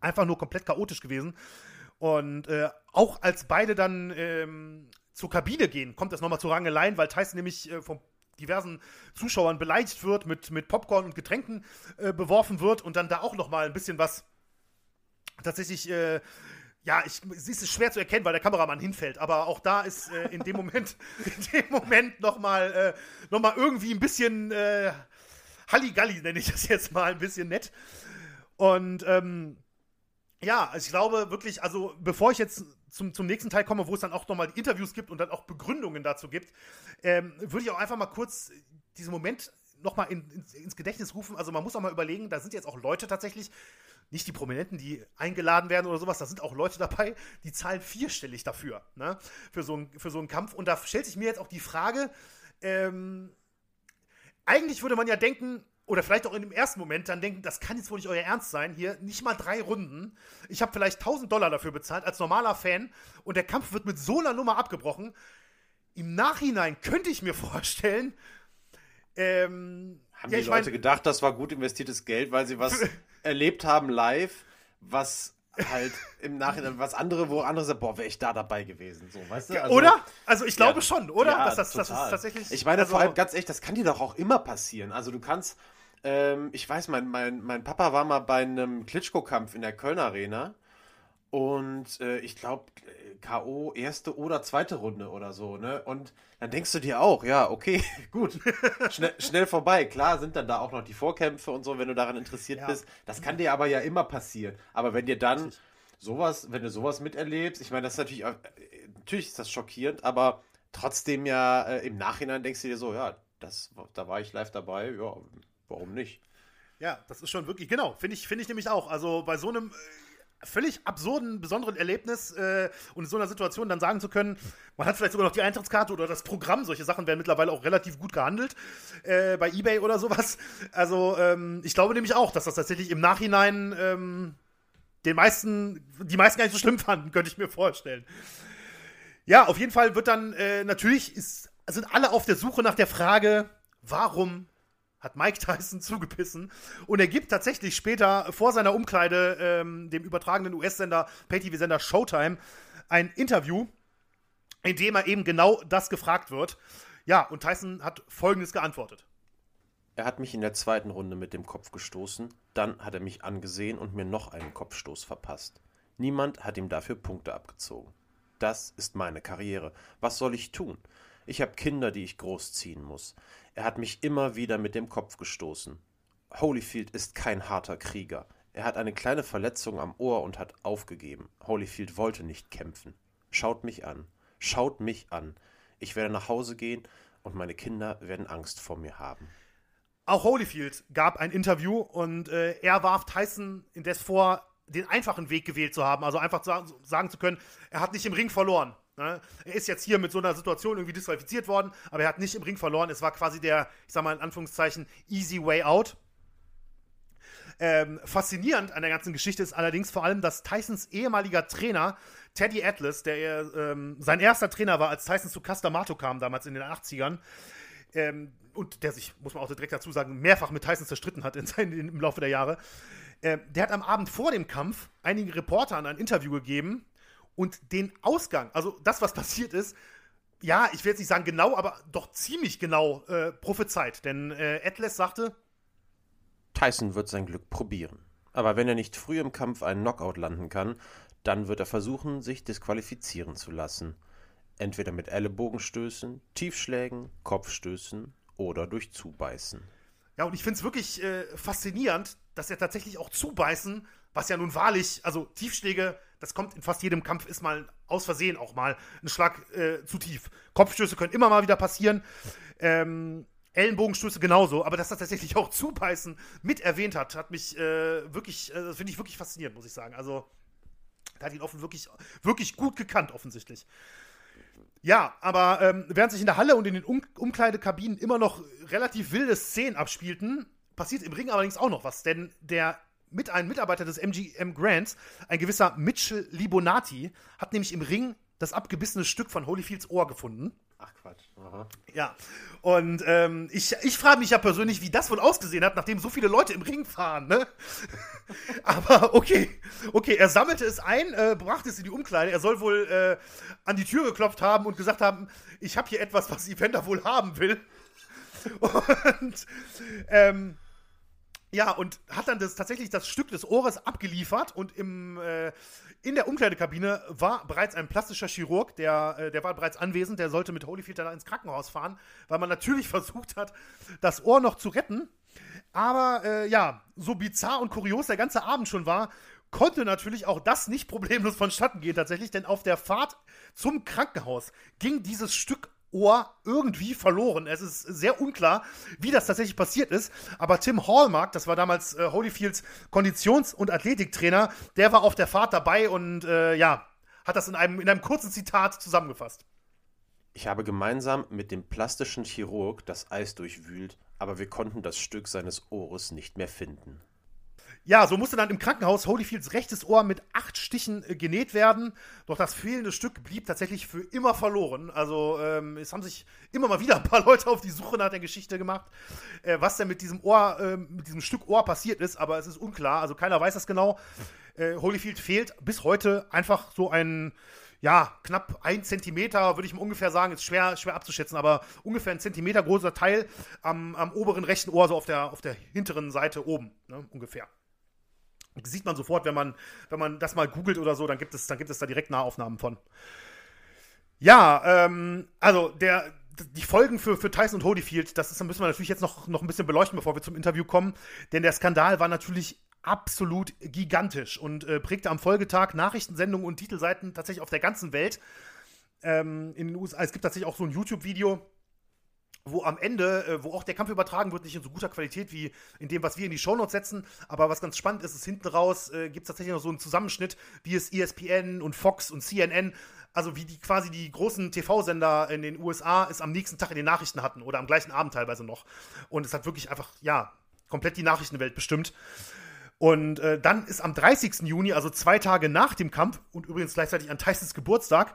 einfach nur komplett chaotisch gewesen. Und äh, auch als beide dann ähm, zur Kabine gehen, kommt das nochmal zu Rangeleien, weil Tyson nämlich äh, vom diversen Zuschauern beleidigt wird, mit, mit Popcorn und Getränken äh, beworfen wird und dann da auch nochmal ein bisschen was tatsächlich, äh, ja, ich, es ist schwer zu erkennen, weil der Kameramann hinfällt, aber auch da ist äh, in dem Moment, in dem Moment nochmal äh, noch irgendwie ein bisschen äh, Halligalli, nenne ich das jetzt mal, ein bisschen nett. Und ähm, ja, also ich glaube wirklich, also bevor ich jetzt zum, zum nächsten Teil komme, wo es dann auch nochmal Interviews gibt und dann auch Begründungen dazu gibt, ähm, würde ich auch einfach mal kurz diesen Moment nochmal in, in, ins Gedächtnis rufen. Also man muss auch mal überlegen, da sind jetzt auch Leute tatsächlich, nicht die Prominenten, die eingeladen werden oder sowas, da sind auch Leute dabei, die zahlen vierstellig dafür, ne? Für so, ein, für so einen Kampf. Und da stellt sich mir jetzt auch die Frage, ähm, eigentlich würde man ja denken, oder vielleicht auch in dem ersten Moment dann denken, das kann jetzt wohl nicht euer Ernst sein, hier nicht mal drei Runden. Ich habe vielleicht 1000 Dollar dafür bezahlt als normaler Fan und der Kampf wird mit so einer Nummer abgebrochen. Im Nachhinein könnte ich mir vorstellen, ähm, haben ja, die Leute mein, gedacht, das war gut investiertes Geld, weil sie was erlebt haben live, was halt im Nachhinein was andere, wo andere sagen, boah, wäre ich da dabei gewesen, so, weißt du? Also, oder? Also ich glaube ja, schon, oder? Ja, Dass das, das ist tatsächlich. Ich meine, also, vor allem ganz echt, das kann dir doch auch immer passieren. Also du kannst, ähm, ich weiß, mein, mein, mein Papa war mal bei einem Klitschko-Kampf in der Kölner Arena und äh, ich glaube, K.O. erste oder zweite Runde oder so, ne? Und dann denkst du dir auch, ja, okay, gut, schnell, schnell vorbei. Klar sind dann da auch noch die Vorkämpfe und so, wenn du daran interessiert ja. bist. Das kann dir aber ja immer passieren. Aber wenn dir dann sowas, wenn du sowas miterlebst, ich meine, das ist natürlich, äh, natürlich ist das schockierend, aber trotzdem ja äh, im Nachhinein denkst du dir so, ja, das, da war ich live dabei, ja, warum nicht? Ja, das ist schon wirklich, genau, finde ich, finde ich nämlich auch. Also bei so einem, äh, völlig absurden, besonderen Erlebnis äh, und in so einer Situation dann sagen zu können, man hat vielleicht sogar noch die Eintrittskarte oder das Programm, solche Sachen werden mittlerweile auch relativ gut gehandelt äh, bei Ebay oder sowas. Also ähm, ich glaube nämlich auch, dass das tatsächlich im Nachhinein ähm, den meisten, die meisten gar nicht so schlimm fanden, könnte ich mir vorstellen. Ja, auf jeden Fall wird dann, äh, natürlich ist, sind alle auf der Suche nach der Frage, warum hat Mike Tyson zugebissen und er gibt tatsächlich später vor seiner Umkleide ähm, dem übertragenen US-Sender, Pay-TV-Sender Showtime, ein Interview, in dem er eben genau das gefragt wird. Ja, und Tyson hat folgendes geantwortet. Er hat mich in der zweiten Runde mit dem Kopf gestoßen, dann hat er mich angesehen und mir noch einen Kopfstoß verpasst. Niemand hat ihm dafür Punkte abgezogen. Das ist meine Karriere. Was soll ich tun? Ich habe Kinder, die ich großziehen muss. Er hat mich immer wieder mit dem Kopf gestoßen. Holyfield ist kein harter Krieger. Er hat eine kleine Verletzung am Ohr und hat aufgegeben. Holyfield wollte nicht kämpfen. Schaut mich an. Schaut mich an. Ich werde nach Hause gehen und meine Kinder werden Angst vor mir haben. Auch Holyfield gab ein Interview und äh, er warf Tyson indes vor, den einfachen Weg gewählt zu haben. Also einfach zu, sagen zu können, er hat nicht im Ring verloren. Ne? Er ist jetzt hier mit so einer Situation irgendwie disqualifiziert worden, aber er hat nicht im Ring verloren. Es war quasi der, ich sag mal in Anführungszeichen, easy way out. Ähm, faszinierend an der ganzen Geschichte ist allerdings vor allem, dass Tysons ehemaliger Trainer Teddy Atlas, der ähm, sein erster Trainer war, als Tyson zu Castamato kam, damals in den 80ern, ähm, und der sich, muss man auch direkt dazu sagen, mehrfach mit Tyson zerstritten hat in seinen, im Laufe der Jahre, äh, der hat am Abend vor dem Kampf einigen Reportern ein Interview gegeben und den Ausgang, also das, was passiert ist, ja, ich will jetzt nicht sagen genau, aber doch ziemlich genau äh, prophezeit. Denn äh, Atlas sagte, Tyson wird sein Glück probieren. Aber wenn er nicht früh im Kampf einen Knockout landen kann, dann wird er versuchen, sich disqualifizieren zu lassen. Entweder mit Ellenbogenstößen, Tiefschlägen, Kopfstößen oder durch Zubeißen. Ja, und ich finde es wirklich äh, faszinierend, dass er tatsächlich auch zubeißen, was ja nun wahrlich, also Tiefschläge, das kommt in fast jedem Kampf, ist mal aus Versehen auch mal ein Schlag äh, zu tief. Kopfstöße können immer mal wieder passieren. Ähm, Ellenbogenstöße genauso, aber dass er tatsächlich auch zubeißen mit erwähnt hat, hat mich äh, wirklich, äh, finde ich wirklich faszinierend, muss ich sagen. Also, er hat ihn offen wirklich, wirklich gut gekannt, offensichtlich. Ja, aber ähm, während sich in der Halle und in den um Umkleidekabinen immer noch relativ wilde Szenen abspielten, passiert im Ring allerdings auch noch was, denn der mit einem Mitarbeiter des MGM Grants, ein gewisser Mitchell Libonati, hat nämlich im Ring das abgebissene Stück von Holyfields Ohr gefunden. Ach Quatsch. Aha. Ja. Und ähm, ich, ich frage mich ja persönlich, wie das wohl ausgesehen hat, nachdem so viele Leute im Ring fahren, ne? Aber okay. Okay, er sammelte es ein, äh, brachte es in die Umkleide. Er soll wohl äh, an die Tür geklopft haben und gesagt haben, ich habe hier etwas, was Evander wohl haben will. Und ähm, ja, und hat dann das, tatsächlich das Stück des Ohres abgeliefert und im, äh, in der Umkleidekabine war bereits ein plastischer Chirurg, der, äh, der war bereits anwesend, der sollte mit Holyfield dann ins Krankenhaus fahren, weil man natürlich versucht hat, das Ohr noch zu retten. Aber äh, ja, so bizarr und kurios der ganze Abend schon war, konnte natürlich auch das nicht problemlos vonstatten gehen tatsächlich, denn auf der Fahrt zum Krankenhaus ging dieses Stück Ohr irgendwie verloren. Es ist sehr unklar, wie das tatsächlich passiert ist. Aber Tim Hallmark, das war damals äh, Holyfields Konditions- und Athletiktrainer, der war auf der Fahrt dabei und äh, ja, hat das in einem, in einem kurzen Zitat zusammengefasst. Ich habe gemeinsam mit dem plastischen Chirurg das Eis durchwühlt, aber wir konnten das Stück seines Ohres nicht mehr finden. Ja, so musste dann im Krankenhaus Holyfields rechtes Ohr mit acht Stichen äh, genäht werden. Doch das fehlende Stück blieb tatsächlich für immer verloren. Also ähm, es haben sich immer mal wieder ein paar Leute auf die Suche nach der Geschichte gemacht, äh, was denn mit diesem Ohr, äh, mit diesem Stück Ohr passiert ist. Aber es ist unklar. Also keiner weiß das genau. Äh, Holyfield fehlt bis heute einfach so ein ja, knapp ein Zentimeter, würde ich mal ungefähr sagen, ist schwer, schwer abzuschätzen, aber ungefähr ein Zentimeter großer Teil am, am oberen rechten Ohr, so auf der, auf der hinteren Seite oben, ne, ungefähr. Sieht man sofort, wenn man, wenn man das mal googelt oder so, dann gibt es, dann gibt es da direkt Nahaufnahmen von. Ja, ähm, also der, die Folgen für, für Tyson und Holyfield, das ist, müssen wir natürlich jetzt noch, noch ein bisschen beleuchten, bevor wir zum Interview kommen. Denn der Skandal war natürlich absolut gigantisch und äh, prägte am Folgetag Nachrichtensendungen und Titelseiten tatsächlich auf der ganzen Welt. Ähm, in den USA, es gibt tatsächlich auch so ein YouTube-Video, wo am Ende, äh, wo auch der Kampf übertragen wird, nicht in so guter Qualität wie in dem, was wir in die Shownotes setzen. Aber was ganz spannend ist, ist hinten raus äh, gibt es tatsächlich noch so einen Zusammenschnitt, wie es ESPN und Fox und CNN, also wie die quasi die großen TV-Sender in den USA es am nächsten Tag in den Nachrichten hatten oder am gleichen Abend teilweise noch. Und es hat wirklich einfach, ja, komplett die Nachrichtenwelt bestimmt. Und äh, dann ist am 30. Juni, also zwei Tage nach dem Kampf und übrigens gleichzeitig an Tysons Geburtstag,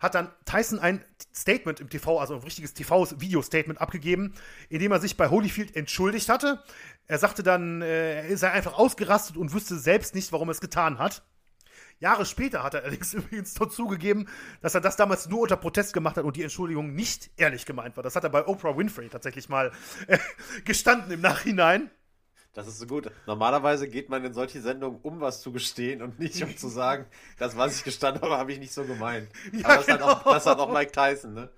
hat dann Tyson ein Statement im TV, also ein richtiges TV-Video-Statement abgegeben, in dem er sich bei Holyfield entschuldigt hatte. Er sagte dann, äh, er sei einfach ausgerastet und wüsste selbst nicht, warum er es getan hat. Jahre später hat er allerdings übrigens zugegeben, dass er das damals nur unter Protest gemacht hat und die Entschuldigung nicht ehrlich gemeint war. Das hat er bei Oprah Winfrey tatsächlich mal äh, gestanden im Nachhinein. Das ist so gut. Normalerweise geht man in solche Sendungen, um was zu gestehen und nicht um zu sagen, das, was ich gestanden habe, habe ich nicht so gemeint. Ja, Aber das, genau. hat auch, das hat auch Mike Tyson, ne?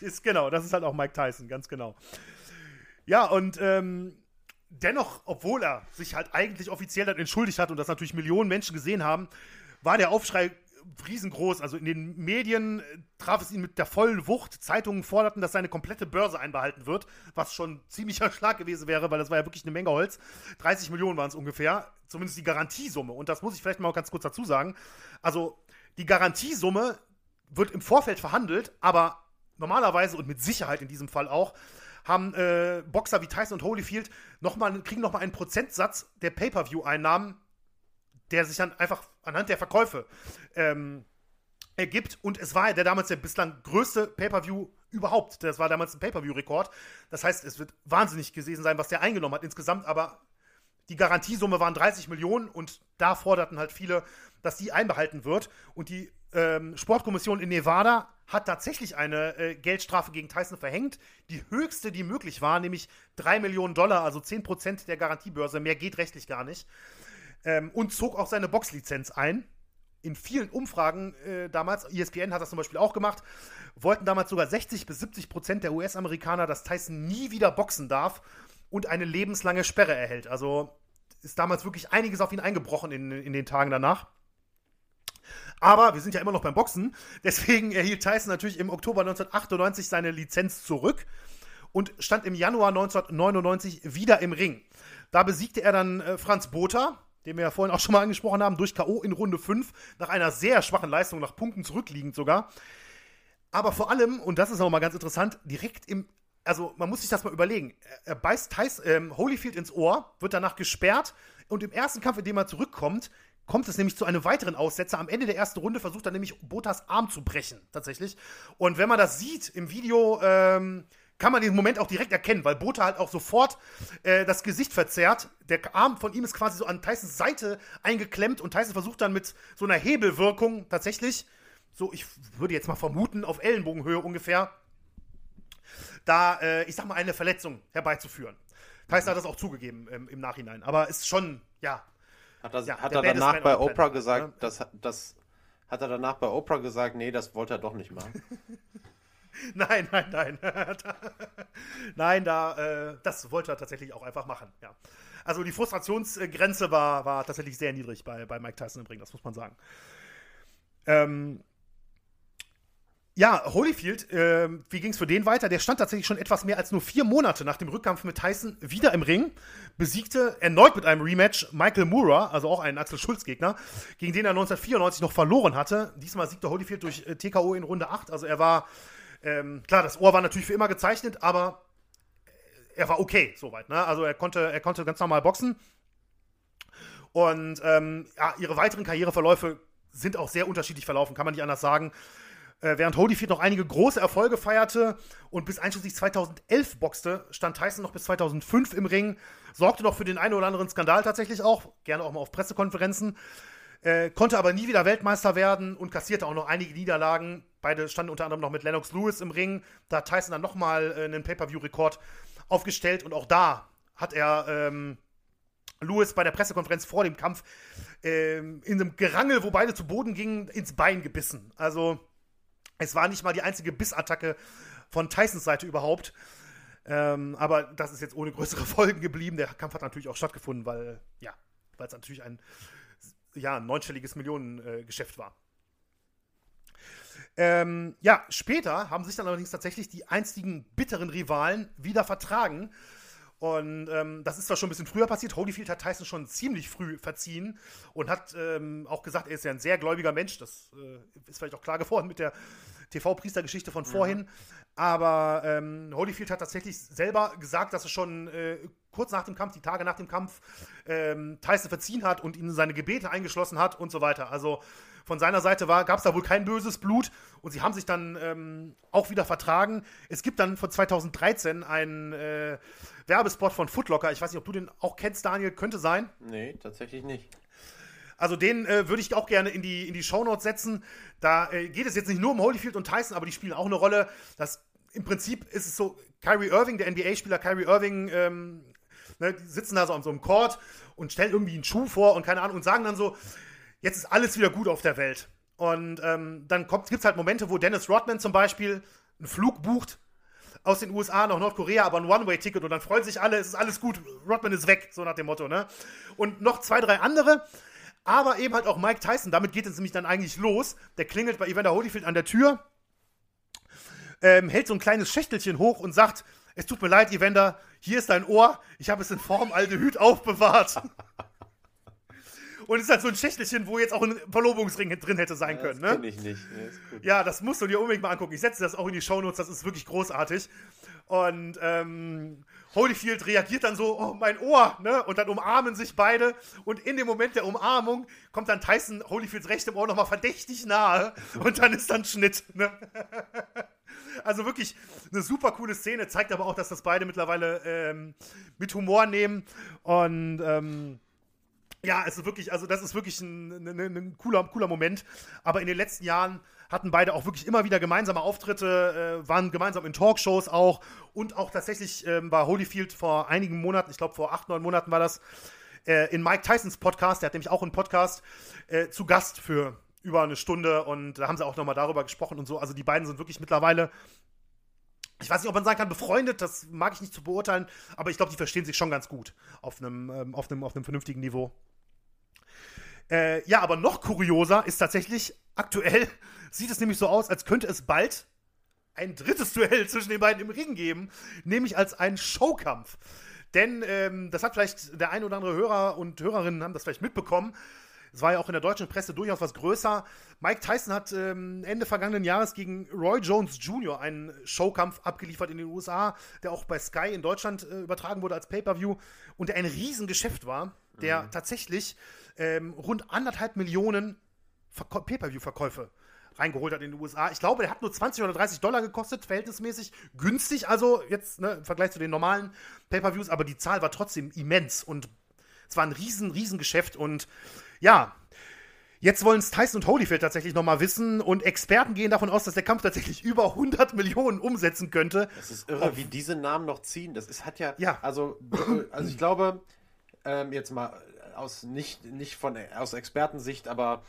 Ist, genau, das ist halt auch Mike Tyson, ganz genau. Ja, und ähm, dennoch, obwohl er sich halt eigentlich offiziell dann entschuldigt hat und das natürlich Millionen Menschen gesehen haben, war der Aufschrei riesengroß. Also in den Medien äh, traf es ihn mit der vollen Wucht. Zeitungen forderten, dass seine komplette Börse einbehalten wird, was schon ziemlicher Schlag gewesen wäre, weil das war ja wirklich eine Menge Holz. 30 Millionen waren es ungefähr, zumindest die Garantiesumme. Und das muss ich vielleicht mal ganz kurz dazu sagen. Also die Garantiesumme wird im Vorfeld verhandelt, aber normalerweise und mit Sicherheit in diesem Fall auch haben äh, Boxer wie Tyson und Holyfield noch mal, kriegen nochmal einen Prozentsatz der Pay-per-view-Einnahmen der sich dann einfach anhand der Verkäufe ähm, ergibt. Und es war der damals der bislang größte Pay-Per-View überhaupt. Das war damals ein Pay-Per-View-Rekord. Das heißt, es wird wahnsinnig gewesen sein, was der eingenommen hat insgesamt, aber die Garantiesumme waren 30 Millionen und da forderten halt viele, dass die einbehalten wird. Und die ähm, Sportkommission in Nevada hat tatsächlich eine äh, Geldstrafe gegen Tyson verhängt. Die höchste, die möglich war, nämlich 3 Millionen Dollar, also 10 Prozent der Garantiebörse. Mehr geht rechtlich gar nicht ähm, und zog auch seine Boxlizenz ein. In vielen Umfragen äh, damals, ESPN hat das zum Beispiel auch gemacht, wollten damals sogar 60 bis 70 Prozent der US-Amerikaner, dass Tyson nie wieder boxen darf und eine lebenslange Sperre erhält. Also ist damals wirklich einiges auf ihn eingebrochen in, in den Tagen danach. Aber wir sind ja immer noch beim Boxen. Deswegen erhielt Tyson natürlich im Oktober 1998 seine Lizenz zurück und stand im Januar 1999 wieder im Ring. Da besiegte er dann äh, Franz Botha, den wir ja vorhin auch schon mal angesprochen haben, durch K.O. in Runde 5, nach einer sehr schwachen Leistung, nach Punkten zurückliegend sogar. Aber vor allem, und das ist auch mal ganz interessant, direkt im, also man muss sich das mal überlegen, er beißt Thais, ähm, Holyfield ins Ohr, wird danach gesperrt und im ersten Kampf, in dem er zurückkommt, kommt es nämlich zu einem weiteren Aussetzer. Am Ende der ersten Runde versucht er nämlich Botas Arm zu brechen, tatsächlich. Und wenn man das sieht im Video, ähm, kann man den Moment auch direkt erkennen, weil Bota halt auch sofort äh, das Gesicht verzerrt. Der Arm von ihm ist quasi so an Tysons Seite eingeklemmt und Tyson versucht dann mit so einer Hebelwirkung tatsächlich, so ich würde jetzt mal vermuten, auf Ellenbogenhöhe ungefähr, da, äh, ich sag mal, eine Verletzung herbeizuführen. Tyson hat das auch zugegeben ähm, im Nachhinein, aber ist schon, ja. Hat, das, ja, hat er danach bei Oprah gesagt, ja? das, das, hat er danach bei Oprah gesagt, nee, das wollte er doch nicht machen. nein, nein, nein. nein, da, äh, das wollte er tatsächlich auch einfach machen, ja. Also die Frustrationsgrenze war, war tatsächlich sehr niedrig bei, bei Mike Tyson im Ring, das muss man sagen. Ähm, ja, Holyfield, äh, wie ging es für den weiter? Der stand tatsächlich schon etwas mehr als nur vier Monate nach dem Rückkampf mit Tyson wieder im Ring, besiegte erneut mit einem Rematch Michael Moora, also auch einen Axel Schulz-Gegner, gegen den er 1994 noch verloren hatte. Diesmal siegte Holyfield durch äh, TKO in Runde 8, also er war ähm, klar, das Ohr war natürlich für immer gezeichnet, aber er war okay soweit. Ne? Also er konnte, er konnte ganz normal boxen. Und ähm, ja, ihre weiteren Karriereverläufe sind auch sehr unterschiedlich verlaufen, kann man nicht anders sagen. Äh, während Holyfield noch einige große Erfolge feierte und bis einschließlich 2011 boxte, stand Tyson noch bis 2005 im Ring, sorgte noch für den einen oder anderen Skandal tatsächlich auch, gerne auch mal auf Pressekonferenzen. Äh, konnte aber nie wieder Weltmeister werden und kassierte auch noch einige Niederlagen. Beide standen unter anderem noch mit Lennox Lewis im Ring. Da hat Tyson dann nochmal äh, einen Pay-Per-View-Rekord aufgestellt und auch da hat er ähm, Lewis bei der Pressekonferenz vor dem Kampf ähm, in einem Gerangel, wo beide zu Boden gingen, ins Bein gebissen. Also es war nicht mal die einzige Bissattacke von Tysons Seite überhaupt. Ähm, aber das ist jetzt ohne größere Folgen geblieben. Der Kampf hat natürlich auch stattgefunden, weil, ja, weil es natürlich ein ja, neunstelliges Millionengeschäft war. Ähm, ja, später haben sich dann allerdings tatsächlich die einstigen bitteren Rivalen wieder vertragen. Und ähm, das ist zwar schon ein bisschen früher passiert. Holyfield hat Tyson schon ziemlich früh verziehen und hat ähm, auch gesagt, er ist ja ein sehr gläubiger Mensch. Das äh, ist vielleicht auch klar geworden mit der TV-Priester-Geschichte von vorhin. Mhm. Aber ähm, Holyfield hat tatsächlich selber gesagt, dass er schon äh, kurz nach dem Kampf, die Tage nach dem Kampf, ähm, Tyson verziehen hat und ihn seine Gebete eingeschlossen hat und so weiter. Also von seiner Seite gab es da wohl kein böses Blut und sie haben sich dann ähm, auch wieder vertragen. Es gibt dann von 2013 einen äh, Werbespot von Footlocker. Ich weiß nicht, ob du den auch kennst, Daniel. Könnte sein. Nee, tatsächlich nicht. Also den äh, würde ich auch gerne in die, in die Shownotes setzen. Da äh, geht es jetzt nicht nur um Holyfield und Tyson, aber die spielen auch eine Rolle. Das, Im Prinzip ist es so, Kyrie Irving, der NBA-Spieler Kyrie Irving, ähm, ne, die sitzen da so an so einem Court und stellen irgendwie einen Schuh vor und keine Ahnung und sagen dann so, jetzt ist alles wieder gut auf der Welt. Und ähm, dann gibt es halt Momente, wo Dennis Rodman zum Beispiel einen Flug bucht aus den USA nach Nordkorea, aber ein One-Way-Ticket und dann freuen sich alle, es ist alles gut, Rodman ist weg, so nach dem Motto, ne? Und noch zwei, drei andere, aber eben halt auch Mike Tyson. Damit geht es nämlich dann eigentlich los. Der klingelt bei Evander Holyfield an der Tür, ähm, hält so ein kleines Schächtelchen hoch und sagt: Es tut mir leid, Evander, hier ist dein Ohr. Ich habe es in Form Aldehyd aufbewahrt. Und es ist halt so ein Schächtelchen, wo jetzt auch ein Verlobungsring drin hätte sein ja, können. Das ne? ich nicht. Ja, ja, das musst du dir unbedingt mal angucken. Ich setze das auch in die Shownotes, das ist wirklich großartig. Und ähm, Holyfield reagiert dann so, oh, mein Ohr, ne? Und dann umarmen sich beide. Und in dem Moment der Umarmung kommt dann Tyson Holyfields rechtem Ohr nochmal verdächtig nahe. Und dann ist dann Schnitt, ne? Also wirklich eine super coole Szene, zeigt aber auch, dass das beide mittlerweile ähm, mit Humor nehmen. Und ähm, ja, es ist wirklich, also das ist wirklich ein, ein, ein, cooler, cooler Moment. Aber in den letzten Jahren hatten beide auch wirklich immer wieder gemeinsame Auftritte, äh, waren gemeinsam in Talkshows auch und auch tatsächlich ähm, war Holyfield vor einigen Monaten, ich glaube vor acht, neun Monaten war das, äh, in Mike Tysons Podcast, der hat nämlich auch einen Podcast, äh, zu Gast für über eine Stunde und da haben sie auch nochmal darüber gesprochen und so. Also die beiden sind wirklich mittlerweile ich weiß nicht, ob man sagen kann, befreundet, das mag ich nicht zu beurteilen, aber ich glaube, die verstehen sich schon ganz gut auf einem, ähm, auf einem, auf einem vernünftigen Niveau. Äh, ja, aber noch kurioser ist tatsächlich, aktuell sieht es nämlich so aus, als könnte es bald ein drittes Duell zwischen den beiden im Ring geben, nämlich als einen Showkampf. Denn ähm, das hat vielleicht der ein oder andere Hörer und Hörerinnen haben das vielleicht mitbekommen. Es war ja auch in der deutschen Presse durchaus was größer. Mike Tyson hat ähm, Ende vergangenen Jahres gegen Roy Jones Jr. einen Showkampf abgeliefert in den USA, der auch bei Sky in Deutschland äh, übertragen wurde als Pay-Per-View und der ein Riesengeschäft war, der mhm. tatsächlich ähm, rund anderthalb Millionen Pay-Per-View-Verkäufe reingeholt hat in den USA. Ich glaube, der hat nur 20 oder 30 Dollar gekostet, verhältnismäßig günstig, also jetzt ne, im Vergleich zu den normalen Pay-Per-Views, aber die Zahl war trotzdem immens und es war ein riesen, riesen Geschäft und ja, Jetzt wollen es Tyson und Holyfield tatsächlich nochmal wissen und Experten gehen davon aus, dass der Kampf tatsächlich über 100 Millionen umsetzen könnte. Das ist irre, wie diese Namen noch ziehen. Das ist, hat ja, ja. Also, also ich glaube, ähm, jetzt mal aus nicht, nicht von aus Expertensicht, aber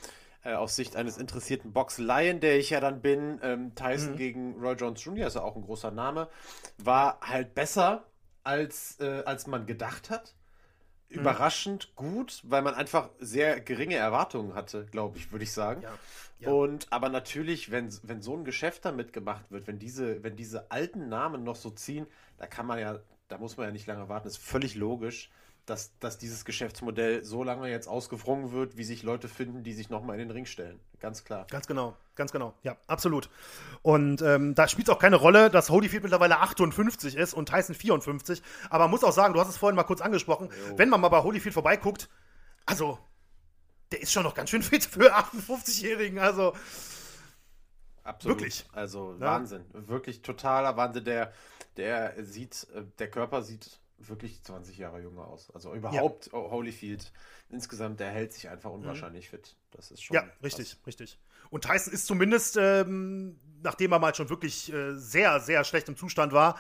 äh, aus Sicht eines interessierten Boxleien, der ich ja dann bin, ähm, Tyson mhm. gegen Roy Jones Jr., ist ja auch ein großer Name, war halt besser, als, äh, als man gedacht hat. Mhm. Überraschend gut, weil man einfach sehr geringe Erwartungen hatte, glaube ich, würde ich sagen. Ja. Ja. Und aber natürlich, wenn, wenn so ein Geschäft damit gemacht wird, wenn diese, wenn diese alten Namen noch so ziehen, da kann man ja, da muss man ja nicht lange warten, ist völlig logisch dass, dass dieses Geschäftsmodell so lange jetzt ausgefrungen wird, wie sich Leute finden, die sich nochmal in den Ring stellen. Ganz klar. Ganz genau, ganz genau. Ja, absolut. Und ähm, da spielt es auch keine Rolle, dass Holyfield mittlerweile 58 ist und Tyson 54. Aber man muss auch sagen, du hast es vorhin mal kurz angesprochen, jo. wenn man mal bei Holyfield vorbeiguckt, also, der ist schon noch ganz schön fit für 58-Jährigen. Also. Absolut. Wirklich. Also ja. Wahnsinn. Wirklich totaler Wahnsinn. Der, der sieht, äh, der Körper sieht wirklich 20 Jahre jünger aus. Also überhaupt ja. Holyfield insgesamt, der hält sich einfach unwahrscheinlich mhm. fit. Das ist schon. Ja, richtig, krass. richtig. Und Tyson ist zumindest, ähm, nachdem er mal schon wirklich äh, sehr, sehr schlecht im Zustand war,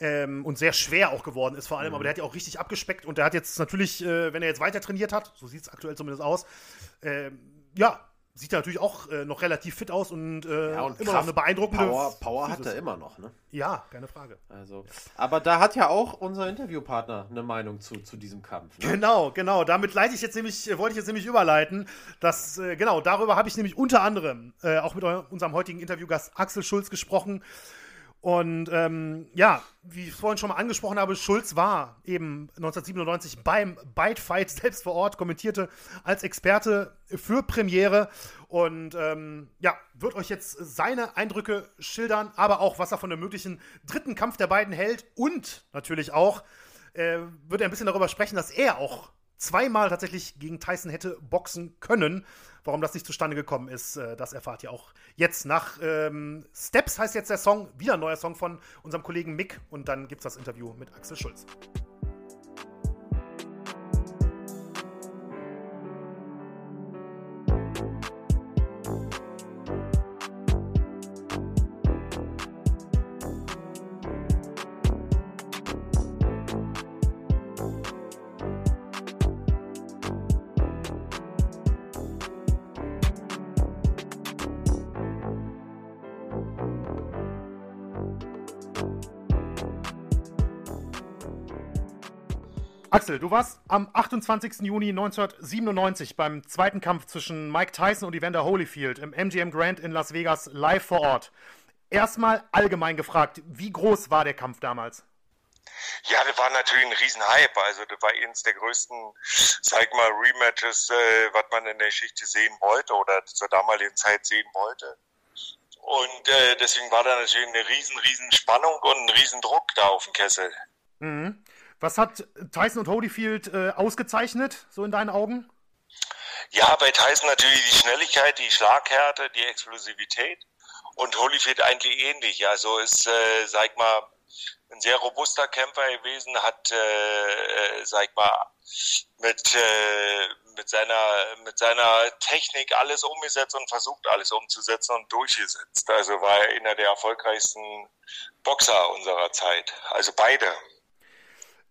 ähm, und sehr schwer auch geworden ist vor allem, mhm. aber der hat ja auch richtig abgespeckt und der hat jetzt natürlich, äh, wenn er jetzt weiter trainiert hat, so sieht es aktuell zumindest aus, äh, ja, sieht natürlich auch äh, noch relativ fit aus und, äh, ja, und immer noch eine beeindruckende. Power, Power hat er immer noch, ne? Ja, keine Frage. Also, aber da hat ja auch unser Interviewpartner eine Meinung zu, zu diesem Kampf. Ne? Genau, genau. Damit leite ich jetzt nämlich, wollte ich jetzt nämlich überleiten. Dass, äh, genau, darüber habe ich nämlich unter anderem äh, auch mit unserem heutigen Interviewgast Axel Schulz gesprochen. Und ähm, ja, wie ich vorhin schon mal angesprochen habe, Schulz war eben 1997 beim Bite Fight selbst vor Ort, kommentierte als Experte für Premiere und ähm, ja, wird euch jetzt seine Eindrücke schildern, aber auch, was er von dem möglichen dritten Kampf der beiden hält und natürlich auch äh, wird er ein bisschen darüber sprechen, dass er auch zweimal tatsächlich gegen Tyson hätte boxen können. Warum das nicht zustande gekommen ist, äh, das erfahrt ihr auch jetzt. Nach ähm, Steps heißt jetzt der Song, wieder ein neuer Song von unserem Kollegen Mick. Und dann gibt es das Interview mit Axel Schulz. Axel, du warst am 28. Juni 1997 beim zweiten Kampf zwischen Mike Tyson und Evander Holyfield im MGM Grand in Las Vegas live vor Ort. Erstmal allgemein gefragt, wie groß war der Kampf damals? Ja, das war natürlich ein Riesenhype. Also das war eines der größten, sag mal, Rematches, äh, was man in der Geschichte sehen wollte oder zur damaligen Zeit sehen wollte. Und äh, deswegen war da natürlich eine riesen, riesen Spannung und ein riesen Druck da auf dem Kessel. Mhm. Was hat Tyson und Holyfield äh, ausgezeichnet, so in deinen Augen? Ja, bei Tyson natürlich die Schnelligkeit, die Schlaghärte, die Explosivität und Holyfield eigentlich ähnlich. Also ist, äh, sag mal, ein sehr robuster Kämpfer gewesen, hat, äh, sag mal, mit, äh, mit, seiner, mit seiner Technik alles umgesetzt und versucht, alles umzusetzen und durchgesetzt. Also war er einer der erfolgreichsten Boxer unserer Zeit. Also beide.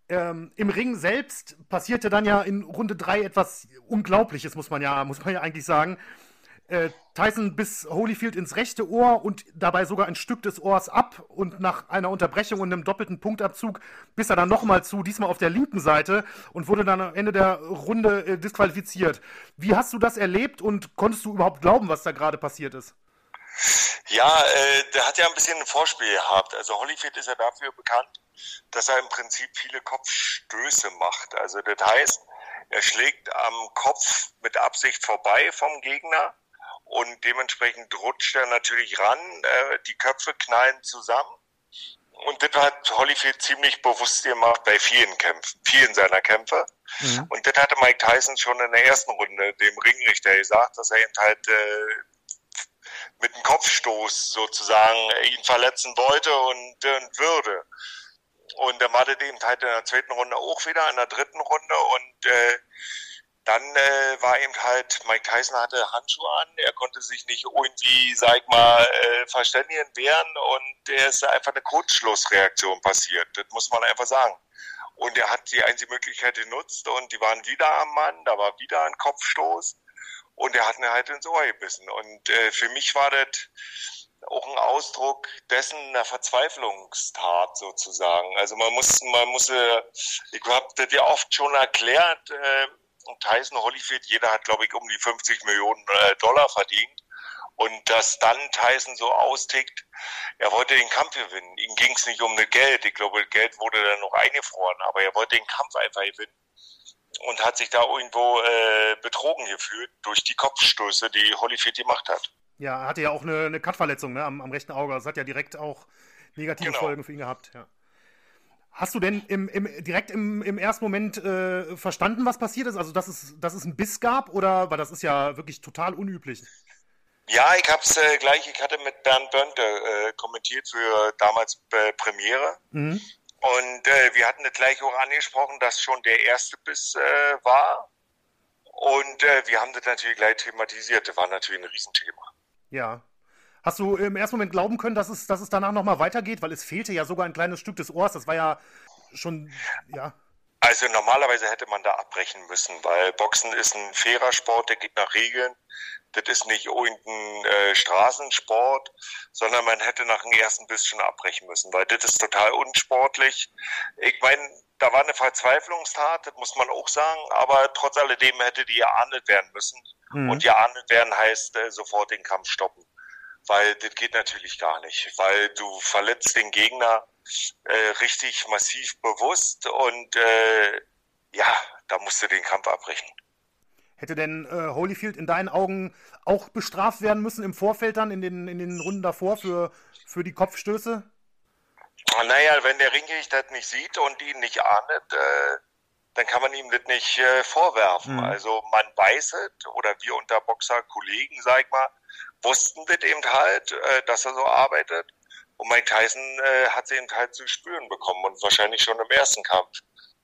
Ähm, Im Ring selbst passierte dann ja in Runde 3 etwas Unglaubliches, muss man ja, muss man ja eigentlich sagen. Äh, Tyson biss Holyfield ins rechte Ohr und dabei sogar ein Stück des Ohrs ab und nach einer Unterbrechung und einem doppelten Punktabzug biss er dann nochmal zu, diesmal auf der linken Seite und wurde dann am Ende der Runde äh, disqualifiziert. Wie hast du das erlebt und konntest du überhaupt glauben, was da gerade passiert ist? Ja, äh, der hat ja ein bisschen ein Vorspiel gehabt. Also Holyfield ist ja dafür bekannt, dass er im Prinzip viele Kopfstöße macht. Also das heißt, er schlägt am Kopf mit Absicht vorbei vom Gegner und dementsprechend rutscht er natürlich ran. Äh, die Köpfe knallen zusammen. Und das hat Holyfield ziemlich bewusst gemacht bei vielen Kämpfen, vielen seiner Kämpfe. Mhm. Und das hatte Mike Tyson schon in der ersten Runde dem Ringrichter gesagt, dass er eben halt äh, mit einem Kopfstoß sozusagen ihn verletzen wollte und, und würde. Und er machte eben halt in der zweiten Runde auch wieder, in der dritten Runde und äh, dann äh, war eben halt, Mike Tyson hatte Handschuhe an, er konnte sich nicht irgendwie, sag ich mal, äh, verständigen, wehren und er ist einfach eine Kurzschlussreaktion passiert. Das muss man einfach sagen. Und er hat die einzige Möglichkeit genutzt und die waren wieder am Mann, da war wieder ein Kopfstoß und er hat mir halt ins Ohr gebissen. Und äh, für mich war das auch ein Ausdruck dessen einer Verzweiflungstat sozusagen. Also man muss, man muss, äh, ich habe das ja oft schon erklärt, äh, Tyson Holyfield, jeder hat glaube ich um die 50 Millionen äh, Dollar verdient. Und dass dann Tyson so austickt, er wollte den Kampf gewinnen. Ihm ging es nicht um das Geld. Ich glaube, das Geld wurde dann noch eingefroren, aber er wollte den Kampf einfach gewinnen und hat sich da irgendwo äh, betrogen gefühlt durch die Kopfstöße, die Holyfield gemacht hat. Ja, er hatte ja auch eine, eine Cut-Verletzung ne, am, am, rechten Auge. Das hat ja direkt auch negative genau. Folgen für ihn gehabt. Ja. Hast du denn im, im, direkt im, im ersten Moment äh, verstanden, was passiert ist? Also, dass es, dass es einen Biss gab? Oder, weil das ist ja wirklich total unüblich. Ja, ich habe es äh, gleich, ich hatte mit Bernd Bönte äh, kommentiert für damals äh, Premiere. Mhm. Und äh, wir hatten das gleich auch angesprochen, dass schon der erste Biss äh, war. Und wir haben das natürlich gleich thematisiert. Das war natürlich ein Riesenthema. Ja. Hast du im ersten Moment glauben können, dass es, dass es danach nochmal weitergeht? Weil es fehlte ja sogar ein kleines Stück des Ohrs. Das war ja schon, ja. Also normalerweise hätte man da abbrechen müssen, weil Boxen ist ein fairer Sport, der geht nach Regeln. Das ist nicht irgendein äh, Straßensport, sondern man hätte nach dem ersten Biss schon abbrechen müssen, weil das ist total unsportlich. Ich meine, da war eine Verzweiflungstat, das muss man auch sagen, aber trotz alledem hätte die geahndet werden müssen. Mhm. Und geahndet werden heißt äh, sofort den Kampf stoppen. Weil das geht natürlich gar nicht, weil du verletzt den Gegner äh, richtig massiv bewusst und äh, ja, da musst du den Kampf abbrechen. Hätte denn äh, Holyfield in deinen Augen auch bestraft werden müssen im Vorfeld dann, in den, in den Runden davor für, für die Kopfstöße? Naja, wenn der Ringrichter das nicht sieht und ihn nicht ahndet, äh, dann kann man ihm das nicht äh, vorwerfen. Mhm. Also man weiß es, oder wir unter Boxer-Kollegen, sag ich mal, wussten das eben halt, äh, dass er so arbeitet. Und Mike Tyson äh, hat sie eben halt zu spüren bekommen und wahrscheinlich schon im ersten Kampf.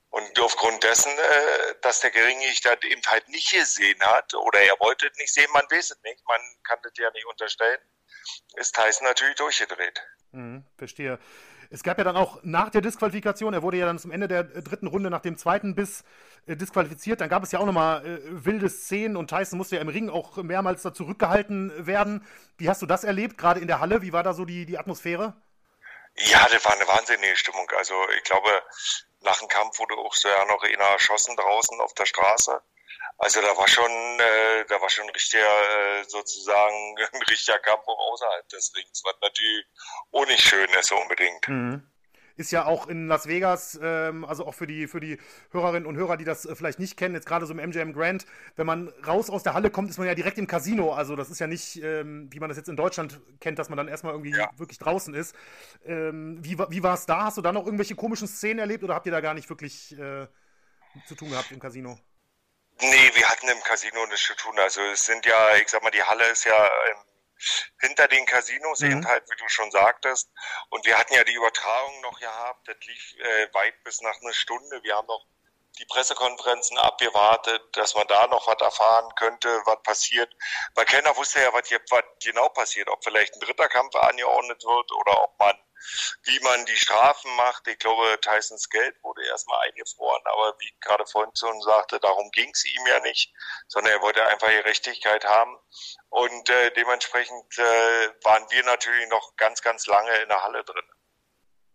Und aufgrund dessen, äh, dass der Geringrichter eben halt nicht gesehen hat oder er wollte es nicht sehen, man weiß es nicht, man kann das ja nicht unterstellen, ist Tyson natürlich durchgedreht. Mhm, verstehe. Es gab ja dann auch nach der Disqualifikation, er wurde ja dann zum Ende der dritten Runde nach dem zweiten Biss äh, disqualifiziert, dann gab es ja auch nochmal äh, wilde Szenen und Tyson musste ja im Ring auch mehrmals da zurückgehalten werden. Wie hast du das erlebt, gerade in der Halle? Wie war da so die, die Atmosphäre? Ja, das war eine wahnsinnige Stimmung. Also ich glaube, nach dem Kampf wurde auch so ja noch einer erschossen draußen auf der Straße. Also da war schon, äh, da war schon richtiger, äh, sozusagen ein richtiger Kampf auch außerhalb des Rings, was natürlich auch nicht schön ist unbedingt. Mhm ist ja auch in Las Vegas, ähm, also auch für die, für die Hörerinnen und Hörer, die das äh, vielleicht nicht kennen, jetzt gerade so im MGM Grand, wenn man raus aus der Halle kommt, ist man ja direkt im Casino. Also das ist ja nicht, ähm, wie man das jetzt in Deutschland kennt, dass man dann erstmal irgendwie ja. wirklich draußen ist. Ähm, wie wie war es da? Hast du da noch irgendwelche komischen Szenen erlebt oder habt ihr da gar nicht wirklich äh, zu tun gehabt im Casino? Nee, wir hatten im Casino nichts zu tun. Also es sind ja, ich sag mal, die Halle ist ja im hinter den Casinos mhm. eben halt, wie du schon sagtest. Und wir hatten ja die Übertragung noch gehabt, das lief äh, weit bis nach einer Stunde. Wir haben noch die Pressekonferenzen abgewartet, dass man da noch was erfahren könnte, was passiert. Weil keiner wusste ja, was, was genau passiert, ob vielleicht ein dritter Kampf angeordnet wird oder ob man wie man die Strafen macht. Ich glaube, Tysons Geld wurde erstmal eingefroren, aber wie gerade vorhin schon sagte, darum ging es ihm ja nicht, sondern er wollte einfach Gerechtigkeit haben. Und äh, dementsprechend äh, waren wir natürlich noch ganz, ganz lange in der Halle drin.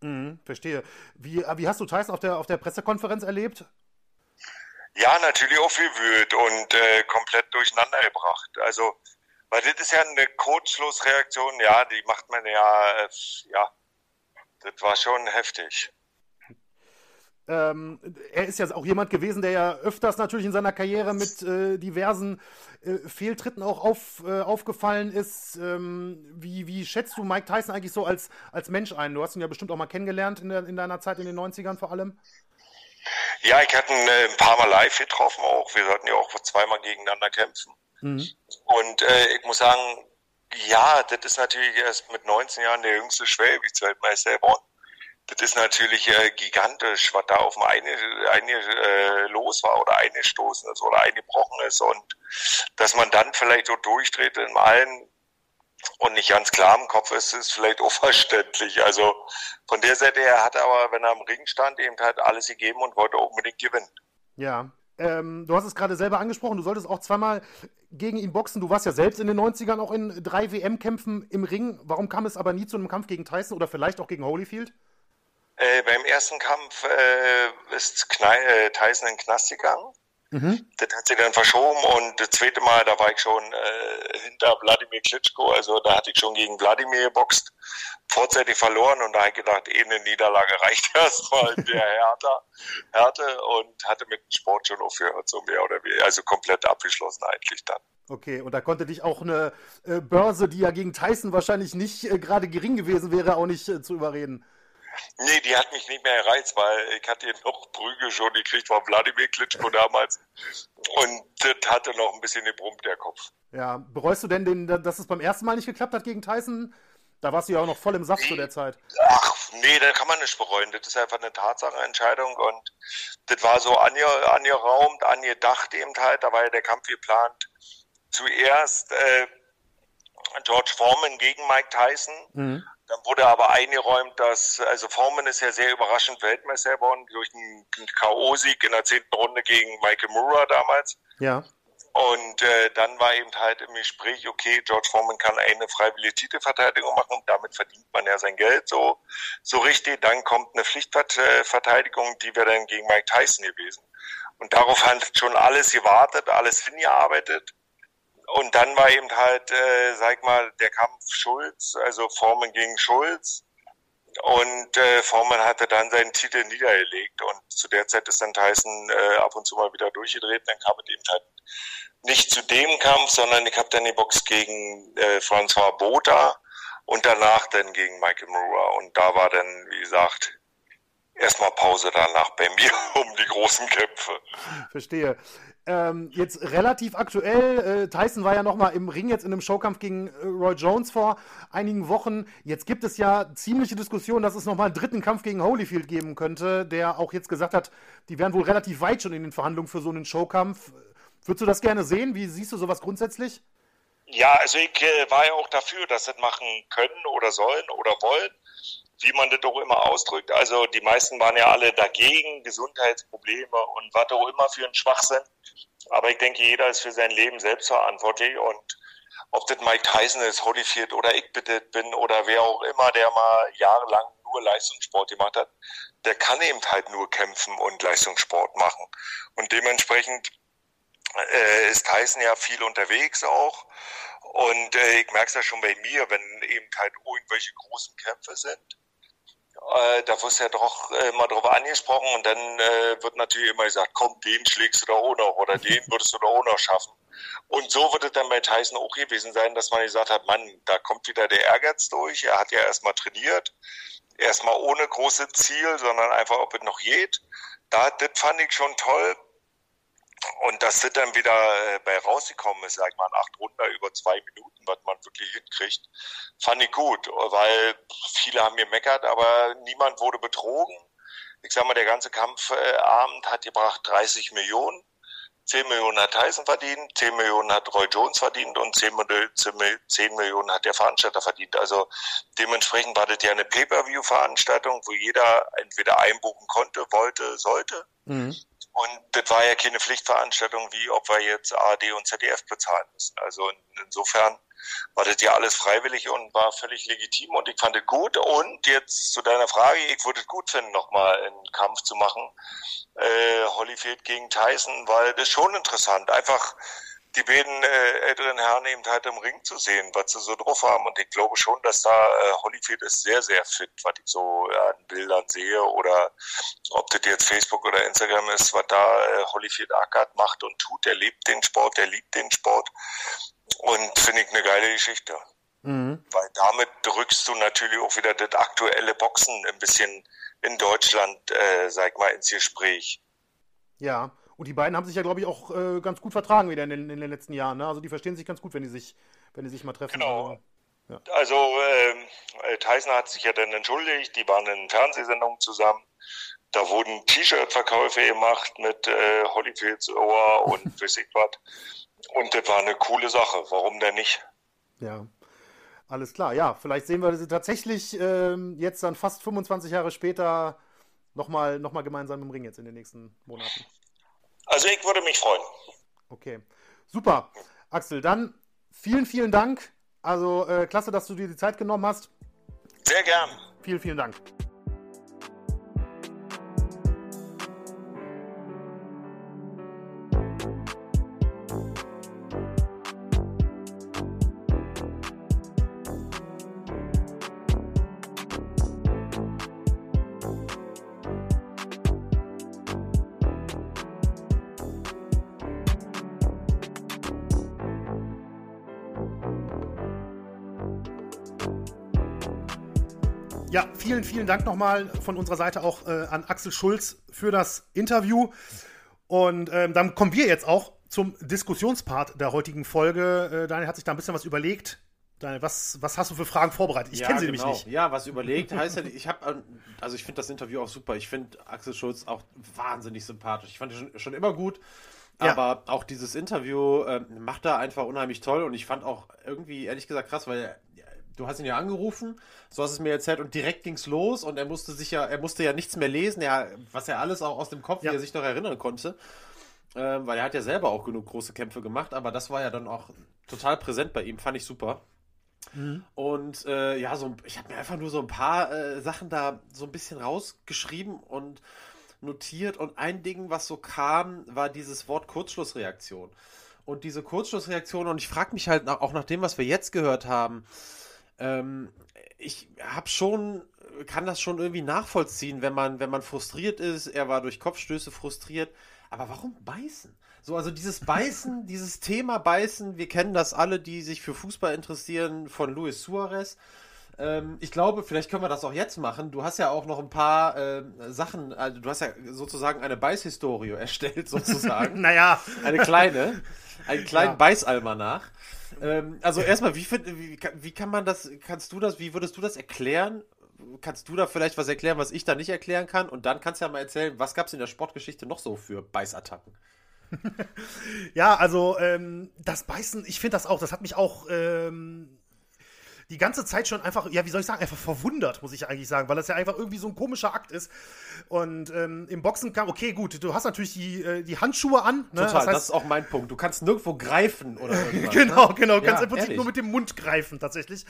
Mhm, verstehe. Wie, wie hast du Tyson auf der, auf der Pressekonferenz erlebt? Ja, natürlich wüt und äh, komplett durcheinander gebracht. Also, weil das ist ja eine Kurzschlussreaktion, ja, die macht man ja, äh, ja, das war schon heftig. Ähm, er ist ja auch jemand gewesen, der ja öfters natürlich in seiner Karriere mit äh, diversen äh, Fehltritten auch auf, äh, aufgefallen ist. Ähm, wie, wie schätzt du Mike Tyson eigentlich so als, als Mensch ein? Du hast ihn ja bestimmt auch mal kennengelernt in, der, in deiner Zeit in den 90ern vor allem. Ja, ich hatte ihn äh, ein paar Mal live getroffen auch. Wir sollten ja auch zweimal gegeneinander kämpfen. Mhm. Und äh, ich muss sagen, ja, das ist natürlich erst mit 19 Jahren der jüngste Schwergewichtsweltmeister geworden. Das ist natürlich äh, gigantisch, was da auf dem eine, eine äh, los war oder eingestoßen ist oder eingebrochen ist und dass man dann vielleicht so durchdreht in allen und nicht ganz klar im Kopf ist, ist vielleicht auch verständlich. Also von der Seite her hat er aber, wenn er am Ring stand, eben halt alles gegeben und wollte unbedingt gewinnen. Ja, ähm, du hast es gerade selber angesprochen, du solltest auch zweimal gegen ihn boxen. Du warst ja selbst in den 90ern auch in drei WM-Kämpfen im Ring. Warum kam es aber nie zu einem Kampf gegen Tyson oder vielleicht auch gegen Holyfield? Äh, beim ersten Kampf äh, ist Knall, äh, Tyson in den Knast gegangen. Mhm. Das hat sich dann verschoben und das zweite Mal, da war ich schon äh, hinter Wladimir Klitschko, also da hatte ich schon gegen Wladimir geboxt, vorzeitig verloren und da habe ich gedacht, eh eine Niederlage reicht erstmal der Härte, Härte und hatte mit dem Sport schon aufgehört, so mehr oder weniger, also komplett abgeschlossen eigentlich dann. Okay, und da konnte dich auch eine äh, Börse, die ja gegen Tyson wahrscheinlich nicht äh, gerade gering gewesen wäre, auch nicht äh, zu überreden. Nee, die hat mich nicht mehr gereizt, weil ich hatte noch Prügel schon gekriegt von Wladimir Klitschko damals. Und das hatte noch ein bisschen gebrummt, der Kopf. Ja, bereust du denn, den, dass es beim ersten Mal nicht geklappt hat gegen Tyson? Da warst du ja auch noch voll im Saft nee, zu der Zeit. Ach, nee, da kann man nicht bereuen. Das ist einfach eine Tatsachenentscheidung und das war so angeraumt, angedacht eben halt. Da war ja der Kampf geplant. Zuerst äh, George Foreman gegen Mike Tyson. Mhm. Dann wurde aber eingeräumt, dass, also Foreman ist ja sehr überraschend Weltmeister geworden durch einen K.O.-Sieg in der zehnten Runde gegen Michael Murray damals. Ja. Und äh, dann war eben halt im Gespräch, okay, George Foreman kann eine freiwillige Titelverteidigung machen, damit verdient man ja sein Geld so, so richtig. Dann kommt eine Pflichtverteidigung, die wäre dann gegen Mike Tyson gewesen. Und darauf hat schon alles gewartet, alles hingearbeitet. Und dann war eben halt, äh, sag mal, der Kampf Schulz, also Foreman gegen Schulz. Und äh, Foreman hatte dann seinen Titel niedergelegt. Und zu der Zeit ist dann Tyson äh, ab und zu mal wieder durchgedreht. Dann kam es eben halt nicht zu dem Kampf, sondern ich habe dann die Box gegen äh, François Botha und danach dann gegen Michael Moore. Und da war dann, wie gesagt, erstmal Pause danach bei mir um die großen Kämpfe. Verstehe. Ähm, jetzt relativ aktuell, äh, Tyson war ja nochmal im Ring jetzt in einem Showkampf gegen äh, Roy Jones vor einigen Wochen. Jetzt gibt es ja ziemliche Diskussionen, dass es nochmal einen dritten Kampf gegen Holyfield geben könnte, der auch jetzt gesagt hat, die wären wohl relativ weit schon in den Verhandlungen für so einen Showkampf. Würdest du das gerne sehen? Wie siehst du sowas grundsätzlich? Ja, also ich äh, war ja auch dafür, dass sie das machen können oder sollen oder wollen, wie man das auch immer ausdrückt. Also die meisten waren ja alle dagegen, Gesundheitsprobleme und was auch immer für einen Schwachsinn. Aber ich denke, jeder ist für sein Leben selbst verantwortlich und ob das Mike Tyson ist, Holyfield oder ich bitte bin oder wer auch immer, der mal jahrelang nur Leistungssport gemacht hat, der kann eben halt nur kämpfen und Leistungssport machen. Und dementsprechend äh, ist Tyson ja viel unterwegs auch. Und äh, ich merke es ja schon bei mir, wenn eben halt irgendwelche großen Kämpfe sind. Äh, da wirst du ja doch äh, mal drauf angesprochen und dann äh, wird natürlich immer gesagt, komm, den schlägst du da auch noch oder den würdest du da auch noch schaffen. Und so wird es dann bei Tyson auch gewesen sein, dass man gesagt hat, Mann, da kommt wieder der Ehrgeiz durch. Er hat ja erstmal trainiert, erstmal ohne große Ziel, sondern einfach, ob es noch geht. Da, das fand ich schon toll. Und dass das dann wieder äh, bei rausgekommen ist, sag ich mal, in acht Runden über zwei Minuten, was man wirklich hinkriegt, fand ich gut, weil viele haben gemeckert, aber niemand wurde betrogen. Ich sag mal, der ganze Kampfabend hat gebracht 30 Millionen. 10 Millionen hat Tyson verdient, 10 Millionen hat Roy Jones verdient und 10, 10 Millionen hat der Veranstalter verdient. Also dementsprechend war das ja eine Pay-Per-View-Veranstaltung, wo jeder entweder einbuchen konnte, wollte, sollte. Mhm. Und das war ja keine Pflichtveranstaltung, wie ob wir jetzt ARD und ZDF bezahlen müssen. Also insofern war das ja alles freiwillig und war völlig legitim und ich fand es gut. Und jetzt zu deiner Frage, ich würde es gut finden, nochmal einen Kampf zu machen. Äh, Holyfield gegen Tyson, weil das schon interessant. Einfach die beiden äh, älteren Herren eben halt im Ring zu sehen, was sie so drauf haben. Und ich glaube schon, dass da äh, Holyfield ist sehr, sehr fit, was ich so an Bildern sehe oder ob das jetzt Facebook oder Instagram ist, was da äh, Holyfield ackert, macht und tut. Der liebt den Sport, der liebt den Sport und finde ich eine geile Geschichte. Mhm. Weil damit drückst du natürlich auch wieder das aktuelle Boxen ein bisschen in Deutschland, äh, sag mal, ins Gespräch. Ja, und die beiden haben sich ja, glaube ich, auch äh, ganz gut vertragen wieder in den, in den letzten Jahren. Ne? Also die verstehen sich ganz gut, wenn die sich, wenn die sich mal treffen. Genau. Ja. Also ähm, äh, Tyson hat sich ja dann entschuldigt, die waren in Fernsehsendungen zusammen. Da wurden T-Shirt-Verkäufe gemacht mit äh, Holyfields Ohr und weiß ich was. Und das war eine coole Sache. Warum denn nicht? Ja. Alles klar, ja, vielleicht sehen wir sie tatsächlich ähm, jetzt dann fast 25 Jahre später nochmal noch mal gemeinsam im Ring jetzt in den nächsten Monaten. Also ich würde mich freuen. Okay, super. Axel, dann vielen, vielen Dank. Also äh, klasse, dass du dir die Zeit genommen hast. Sehr gern. Vielen, vielen Dank. Vielen, Dank nochmal von unserer Seite auch äh, an Axel Schulz für das Interview. Und ähm, dann kommen wir jetzt auch zum Diskussionspart der heutigen Folge. Äh, Daniel hat sich da ein bisschen was überlegt. Daniel, was, was hast du für Fragen vorbereitet? Ich ja, kenne sie genau. nämlich nicht. Ja, was überlegt heißt ja, ich habe, also ich finde das Interview auch super. Ich finde Axel Schulz auch wahnsinnig sympathisch. Ich fand ihn schon, schon immer gut. Aber ja. auch dieses Interview äh, macht er einfach unheimlich toll und ich fand auch irgendwie, ehrlich gesagt, krass, weil du hast ihn ja angerufen, so hast es mir erzählt und direkt ging's los und er musste sich ja, er musste ja nichts mehr lesen, ja, was er alles auch aus dem Kopf, ja. wie er sich noch erinnern konnte. Ähm, weil er hat ja selber auch genug große Kämpfe gemacht, aber das war ja dann auch total präsent bei ihm, fand ich super. Mhm. Und äh, ja, so, ich habe mir einfach nur so ein paar äh, Sachen da so ein bisschen rausgeschrieben und notiert. Und ein Ding, was so kam, war dieses Wort Kurzschlussreaktion. Und diese Kurzschlussreaktion, und ich frage mich halt auch nach dem, was wir jetzt gehört haben, ähm, ich habe schon, kann das schon irgendwie nachvollziehen, wenn man, wenn man frustriert ist. Er war durch Kopfstöße frustriert. Aber warum beißen? So, also dieses Beißen, dieses Thema Beißen, wir kennen das alle, die sich für Fußball interessieren, von Luis Suarez. Ähm, ich glaube, vielleicht können wir das auch jetzt machen. Du hast ja auch noch ein paar äh, Sachen, also du hast ja sozusagen eine Beißhistorie erstellt, sozusagen. naja. Eine kleine, einen kleinen ja. Beißalmanach. Ähm, also erstmal, wie, wie, wie kann man das, kannst du das, wie würdest du das erklären? Kannst du da vielleicht was erklären, was ich da nicht erklären kann? Und dann kannst du ja mal erzählen, was gab es in der Sportgeschichte noch so für Beißattacken? ja, also ähm, das Beißen, ich finde das auch, das hat mich auch ähm, die ganze Zeit schon einfach, ja, wie soll ich sagen, einfach verwundert, muss ich eigentlich sagen, weil das ja einfach irgendwie so ein komischer Akt ist. Und ähm, im Boxen kam, okay, gut, du hast natürlich die, äh, die Handschuhe an. Ne? Total, das, heißt, das, ist auch mein Punkt. Du kannst nirgendwo greifen oder irgendwas. genau, ne? genau. Du kannst ja, im Prinzip ehrlich. nur mit dem Mund greifen, tatsächlich.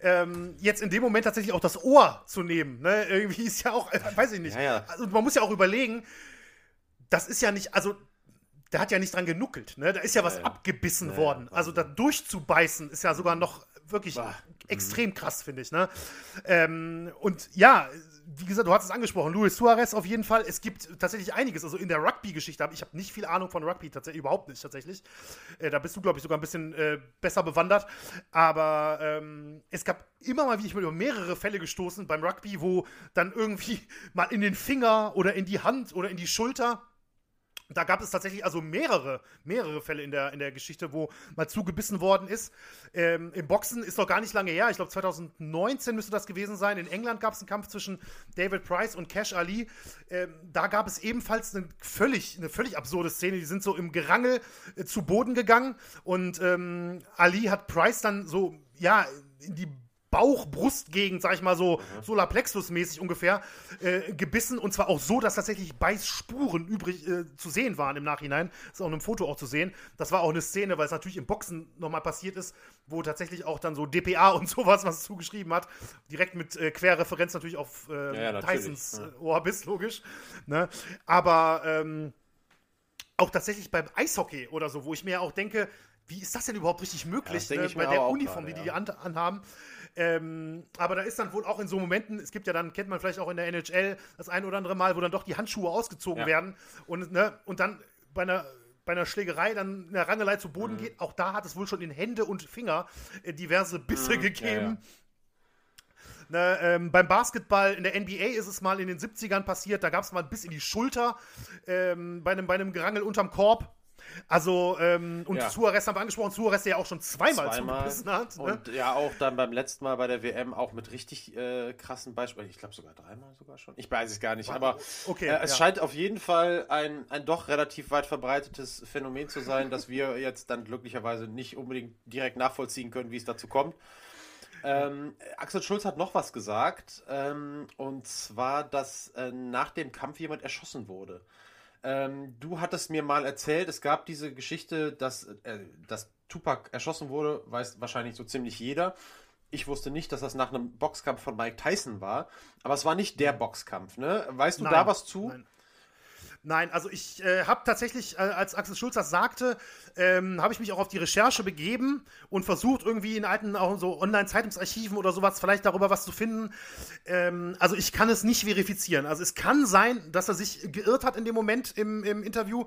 Ähm, jetzt in dem Moment tatsächlich auch das Ohr zu nehmen, ne? Irgendwie ist ja auch, äh, weiß ich nicht. Ja, ja. Also man muss ja auch überlegen, das ist ja nicht, also der hat ja nicht dran genuckelt, ne? Da ist ja was ja, abgebissen ja, worden. Also da durchzubeißen ist ja sogar noch wirklich bah. extrem krass, finde ich. Ne? Ähm, und ja, wie gesagt, du hast es angesprochen, Luis Suarez auf jeden Fall. Es gibt tatsächlich einiges. Also in der Rugby-Geschichte habe ich habe nicht viel Ahnung von Rugby, tatsächlich überhaupt nicht tatsächlich. Äh, da bist du, glaube ich, sogar ein bisschen äh, besser bewandert. Aber ähm, es gab immer mal, wie ich mal über mehrere Fälle gestoßen beim Rugby, wo dann irgendwie mal in den Finger oder in die Hand oder in die Schulter da gab es tatsächlich also mehrere, mehrere Fälle in der, in der Geschichte, wo mal zugebissen worden ist. Ähm, Im Boxen ist noch gar nicht lange her. Ich glaube, 2019 müsste das gewesen sein. In England gab es einen Kampf zwischen David Price und Cash Ali. Ähm, da gab es ebenfalls eine völlig, eine völlig absurde Szene. Die sind so im Gerangel äh, zu Boden gegangen und ähm, Ali hat Price dann so, ja, in die Bauch-Brust-Gegend, sag ich mal so, mhm. Solarplexus-mäßig ungefähr, äh, gebissen. Und zwar auch so, dass tatsächlich Beißspuren übrig äh, zu sehen waren im Nachhinein. Das ist auch in einem Foto auch zu sehen. Das war auch eine Szene, weil es natürlich im Boxen nochmal passiert ist, wo tatsächlich auch dann so DPA und sowas, was es zugeschrieben hat, direkt mit äh, Querreferenz natürlich auf äh, ja, ja, Tysons ja. Äh, Ohrbiss, logisch. Ne? Aber ähm, auch tatsächlich beim Eishockey oder so, wo ich mir auch denke, wie ist das denn überhaupt richtig möglich, ne? bei der Uniform, gerade, die die anhaben? Ähm, aber da ist dann wohl auch in so Momenten, es gibt ja dann, kennt man vielleicht auch in der NHL das ein oder andere Mal, wo dann doch die Handschuhe ausgezogen ja. werden und, ne, und dann bei einer bei einer Schlägerei dann in der Rangelei zu Boden mhm. geht. Auch da hat es wohl schon in Hände und Finger äh, diverse Bisse mhm, gegeben. Ja. Ne, ähm, beim Basketball in der NBA ist es mal in den 70ern passiert, da gab es mal ein Biss in die Schulter ähm, bei, einem, bei einem Gerangel unterm Korb. Also, ähm, und ja. Suarez haben wir angesprochen, Suarez, der ja auch schon zweimal, zweimal. zugebissen hat. Ne? Und ja, auch dann beim letzten Mal bei der WM auch mit richtig äh, krassen Beispielen. Ich glaube sogar dreimal sogar schon. Ich weiß es gar nicht, aber okay, äh, es ja. scheint auf jeden Fall ein, ein doch relativ weit verbreitetes Phänomen zu sein, dass wir jetzt dann glücklicherweise nicht unbedingt direkt nachvollziehen können, wie es dazu kommt. Ähm, Axel Schulz hat noch was gesagt, ähm, und zwar, dass äh, nach dem Kampf jemand erschossen wurde. Ähm, du hattest mir mal erzählt, es gab diese Geschichte, dass, äh, dass Tupac erschossen wurde, weiß wahrscheinlich so ziemlich jeder. Ich wusste nicht, dass das nach einem Boxkampf von Mike Tyson war, aber es war nicht der Boxkampf, ne? Weißt du Nein. da was zu? Nein. Nein, also ich äh, habe tatsächlich, äh, als Axel Schulz das sagte, ähm, habe ich mich auch auf die Recherche begeben und versucht, irgendwie in alten, auch so Online-Zeitungsarchiven oder sowas, vielleicht darüber was zu finden. Ähm, also ich kann es nicht verifizieren. Also es kann sein, dass er sich geirrt hat in dem Moment im, im Interview,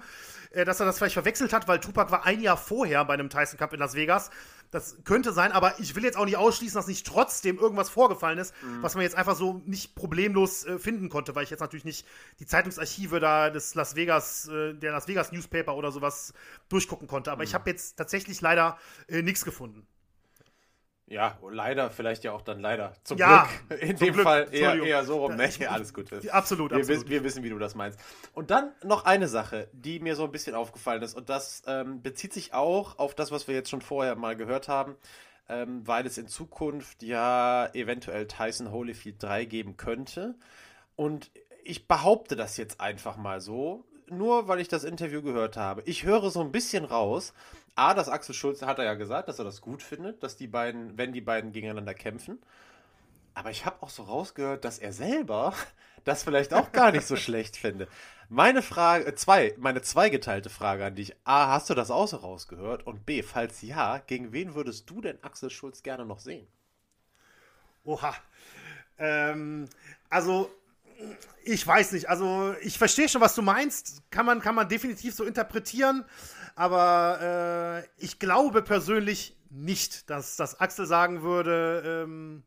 äh, dass er das vielleicht verwechselt hat, weil Tupac war ein Jahr vorher bei einem Tyson Cup in Las Vegas. Das könnte sein, aber ich will jetzt auch nicht ausschließen, dass nicht trotzdem irgendwas vorgefallen ist, mhm. was man jetzt einfach so nicht problemlos äh, finden konnte, weil ich jetzt natürlich nicht die Zeitungsarchive da des Las Vegas, äh, der Las Vegas Newspaper oder sowas durchgucken konnte. Aber mhm. ich habe jetzt tatsächlich leider äh, nichts gefunden. Ja, leider, vielleicht ja auch dann leider. Zum ja, Glück. In dem Glück. Fall eher, eher so rum. Nee, alles gut. Absolut, wir, absolut. Wir wissen, wie du das meinst. Und dann noch eine Sache, die mir so ein bisschen aufgefallen ist. Und das ähm, bezieht sich auch auf das, was wir jetzt schon vorher mal gehört haben. ähm, weil es in Zukunft ja eventuell Tyson Holyfield 3 geben könnte. Und ich behaupte das jetzt einfach mal so, nur weil ich das Interview gehört habe. Ich höre so ein bisschen raus. A, dass Axel Schulz hat er ja gesagt, dass er das gut findet, dass die beiden, wenn die beiden gegeneinander kämpfen. Aber ich habe auch so rausgehört, dass er selber das vielleicht auch gar nicht so schlecht finde. Meine Frage, äh, zwei, meine zweigeteilte Frage an dich. A, hast du das auch so rausgehört? Und B, falls ja, gegen wen würdest du denn Axel Schulz gerne noch sehen? Oha. Ähm, also, ich weiß nicht. Also, ich verstehe schon, was du meinst. Kann man, kann man definitiv so interpretieren. Aber äh, ich glaube persönlich nicht, dass, dass Axel sagen würde, ähm,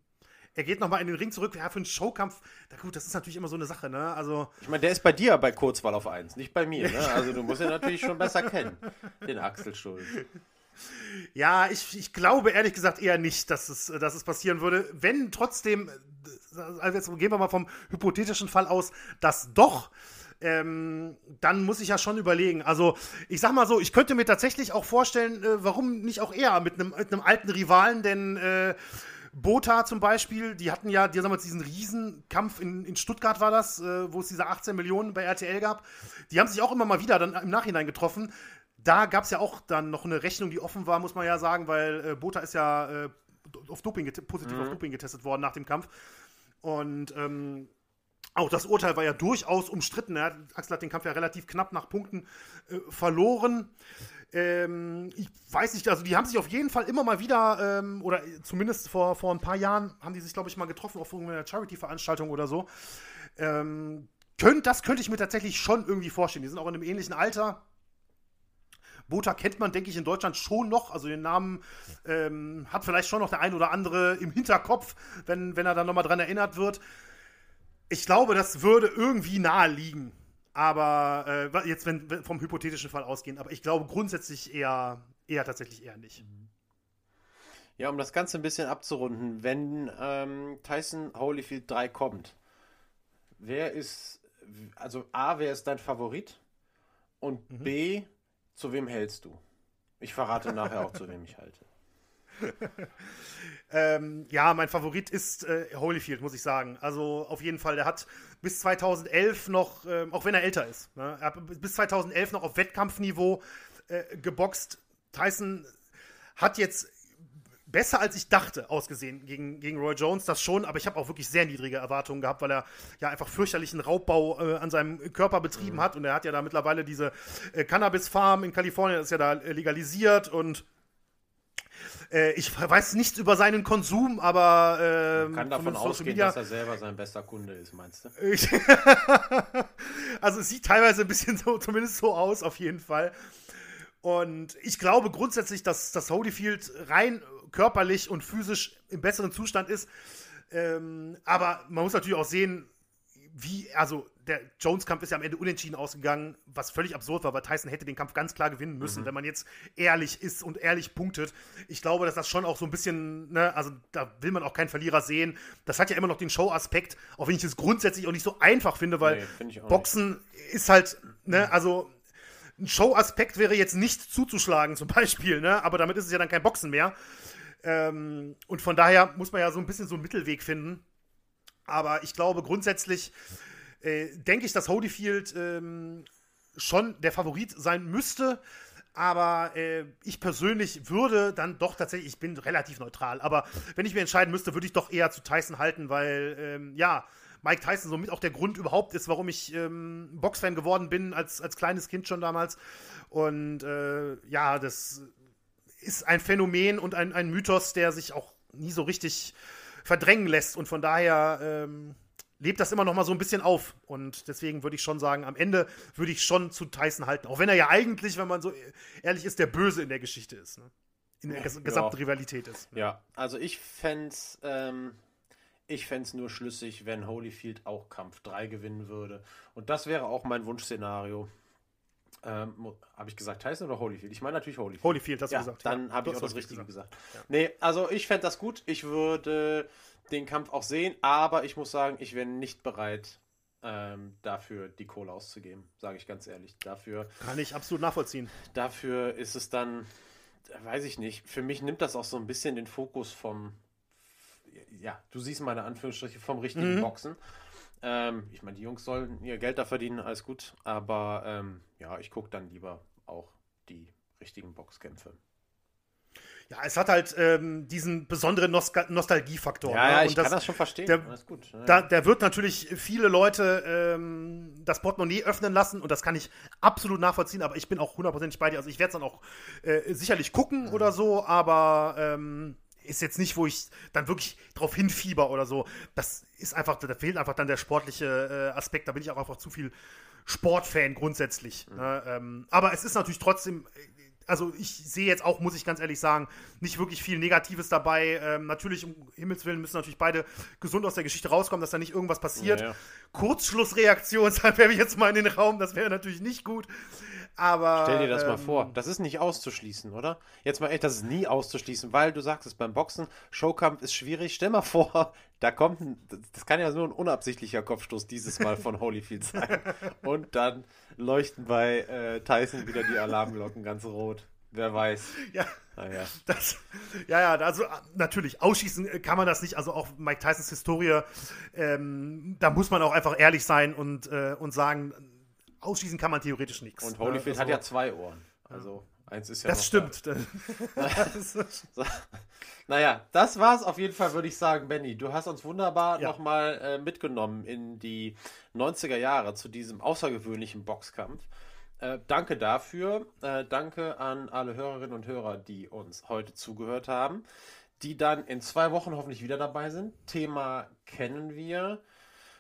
er geht nochmal in den Ring zurück. Ja, für einen Showkampf, na gut, das ist natürlich immer so eine Sache, ne? Also. Ich meine, der ist bei dir bei Kurzwahl auf 1, nicht bei mir, ne? Also du musst ihn natürlich schon besser kennen, den Axel Schulz. Ja, ich, ich glaube ehrlich gesagt eher nicht, dass es, dass es passieren würde. Wenn trotzdem, also jetzt gehen wir mal vom hypothetischen Fall aus, dass doch, ähm, dann muss ich ja schon überlegen. Also, ich sag mal so, ich könnte mir tatsächlich auch vorstellen, äh, warum nicht auch eher mit einem alten Rivalen, denn äh, Bota zum Beispiel, die hatten ja, die haben jetzt diesen Riesenkampf in, in Stuttgart war das, äh, wo es diese 18 Millionen bei RTL gab. Die haben sich auch immer mal wieder dann im Nachhinein getroffen. Da gab es ja auch dann noch eine Rechnung, die offen war, muss man ja sagen, weil äh, Bota ist ja äh, auf Doping, positiv mhm. auf Doping getestet worden nach dem Kampf. Und ähm, auch das Urteil war ja durchaus umstritten. Er, Axel hat den Kampf ja relativ knapp nach Punkten äh, verloren. Ähm, ich weiß nicht, also die haben sich auf jeden Fall immer mal wieder, ähm, oder zumindest vor, vor ein paar Jahren, haben die sich, glaube ich, mal getroffen auf irgendeiner Charity-Veranstaltung oder so. Ähm, könnt, das könnte ich mir tatsächlich schon irgendwie vorstellen. Die sind auch in einem ähnlichen Alter. Bota kennt man, denke ich, in Deutschland schon noch. Also den Namen ähm, hat vielleicht schon noch der ein oder andere im Hinterkopf, wenn, wenn er dann nochmal dran erinnert wird. Ich glaube, das würde irgendwie nahe liegen. Aber äh, jetzt, wenn, wenn vom hypothetischen Fall ausgehen, aber ich glaube grundsätzlich eher, eher tatsächlich eher nicht. Ja, um das Ganze ein bisschen abzurunden, wenn ähm, Tyson Holyfield 3 kommt, wer ist, also A, wer ist dein Favorit? Und mhm. B, zu wem hältst du? Ich verrate nachher auch, zu wem ich halte. ähm, ja, mein Favorit ist äh, Holyfield, muss ich sagen. Also auf jeden Fall, der hat bis 2011 noch, äh, auch wenn er älter ist, ne, er hat bis 2011 noch auf Wettkampfniveau äh, geboxt. Tyson hat jetzt besser als ich dachte ausgesehen gegen, gegen Roy Jones, das schon, aber ich habe auch wirklich sehr niedrige Erwartungen gehabt, weil er ja einfach fürchterlichen Raubbau äh, an seinem Körper betrieben mhm. hat und er hat ja da mittlerweile diese äh, Cannabis-Farm in Kalifornien, ist ja da äh, legalisiert und äh, ich weiß nichts über seinen Konsum, aber. Man kann davon ausgehen, Media, dass er selber sein bester Kunde ist, meinst du? also, es sieht teilweise ein bisschen so, zumindest so aus, auf jeden Fall. Und ich glaube grundsätzlich, dass das Holyfield rein körperlich und physisch im besseren Zustand ist. Ähm, aber man muss natürlich auch sehen, wie, also der Jones-Kampf ist ja am Ende unentschieden ausgegangen, was völlig absurd war, weil Tyson hätte den Kampf ganz klar gewinnen müssen, mhm. wenn man jetzt ehrlich ist und ehrlich punktet. Ich glaube, dass das schon auch so ein bisschen, ne, also da will man auch keinen Verlierer sehen. Das hat ja immer noch den Show-Aspekt, auch wenn ich es grundsätzlich auch nicht so einfach finde, weil nee, Boxen nicht. ist halt, ne, mhm. also ein Show-Aspekt wäre jetzt nicht zuzuschlagen, zum Beispiel, ne, aber damit ist es ja dann kein Boxen mehr. Ähm, und von daher muss man ja so ein bisschen so einen Mittelweg finden. Aber ich glaube grundsätzlich, äh, denke ich, dass Holyfield ähm, schon der Favorit sein müsste. Aber äh, ich persönlich würde dann doch tatsächlich, ich bin relativ neutral, aber wenn ich mir entscheiden müsste, würde ich doch eher zu Tyson halten, weil, ähm, ja, Mike Tyson somit auch der Grund überhaupt ist, warum ich ähm, Boxfan geworden bin, als, als kleines Kind schon damals. Und äh, ja, das ist ein Phänomen und ein, ein Mythos, der sich auch nie so richtig verdrängen lässt. Und von daher ähm, lebt das immer noch mal so ein bisschen auf. Und deswegen würde ich schon sagen, am Ende würde ich schon zu Tyson halten. Auch wenn er ja eigentlich, wenn man so ehrlich ist, der Böse in der Geschichte ist. Ne? In der ges gesamten ja. Rivalität ist. Ne? Ja, also ich fände es ähm, nur schlüssig, wenn Holyfield auch Kampf 3 gewinnen würde. Und das wäre auch mein Wunschszenario. Ähm, habe ich gesagt Tyson oder Holyfield? Ich meine natürlich Holyfield. Holyfield hast du ja, gesagt. Dann habe ich auch das Richtige gesagt. gesagt. Ja. Nee, also ich fände das gut. Ich würde den Kampf auch sehen, aber ich muss sagen, ich wäre nicht bereit, ähm, dafür die Kohle auszugeben, sage ich ganz ehrlich. Dafür kann ich absolut nachvollziehen. Dafür ist es dann weiß ich nicht. Für mich nimmt das auch so ein bisschen den Fokus vom, ja, du siehst meine Anführungsstriche, vom richtigen mhm. Boxen. Ähm, ich meine, die Jungs sollen ihr Geld da verdienen, alles gut. Aber ähm, ja, ich gucke dann lieber auch die richtigen Boxkämpfe. Ja, es hat halt ähm, diesen besonderen Nost Nostalgiefaktor. Ja, ne? ja ich das, kann das schon verstehen. Der, gut, ja. da, der wird natürlich viele Leute ähm, das Portemonnaie öffnen lassen und das kann ich absolut nachvollziehen, aber ich bin auch hundertprozentig bei dir. Also ich werde es dann auch äh, sicherlich gucken mhm. oder so, aber ähm, ist jetzt nicht, wo ich dann wirklich drauf hinfieber oder so. Das ist einfach, da fehlt einfach dann der sportliche äh, Aspekt. Da bin ich auch einfach zu viel Sportfan grundsätzlich. Mhm. Ne? Ähm, aber es ist natürlich trotzdem also ich sehe jetzt auch, muss ich ganz ehrlich sagen, nicht wirklich viel Negatives dabei. Ähm, natürlich, um Himmels Willen, müssen natürlich beide gesund aus der Geschichte rauskommen, dass da nicht irgendwas passiert. Ja, ja. Kurzschlussreaktion, das wäre jetzt mal in den Raum, das wäre natürlich nicht gut. Aber. Stell dir das ähm, mal vor. Das ist nicht auszuschließen, oder? Jetzt mal echt, das ist nie auszuschließen, weil du sagst es beim Boxen, Showkampf ist schwierig. Stell mal vor, da kommt ein, das kann ja nur ein unabsichtlicher Kopfstoß dieses Mal von Holyfield sein. Und dann leuchten bei äh, Tyson wieder die Alarmglocken ganz rot. Wer weiß. Ja. Ja. Das, ja, ja, also natürlich, ausschießen kann man das nicht. Also auch Mike Tysons Historie, ähm, da muss man auch einfach ehrlich sein und, äh, und sagen, ausschießen kann man theoretisch nichts. Und Holyfield also, hat ja zwei Ohren. Also eins ist ja. Das stimmt. Da. Naja, das war's auf jeden Fall, würde ich sagen, Benny. Du hast uns wunderbar ja. nochmal äh, mitgenommen in die 90er Jahre zu diesem außergewöhnlichen Boxkampf. Äh, danke dafür. Äh, danke an alle Hörerinnen und Hörer, die uns heute zugehört haben, die dann in zwei Wochen hoffentlich wieder dabei sind. Thema kennen wir.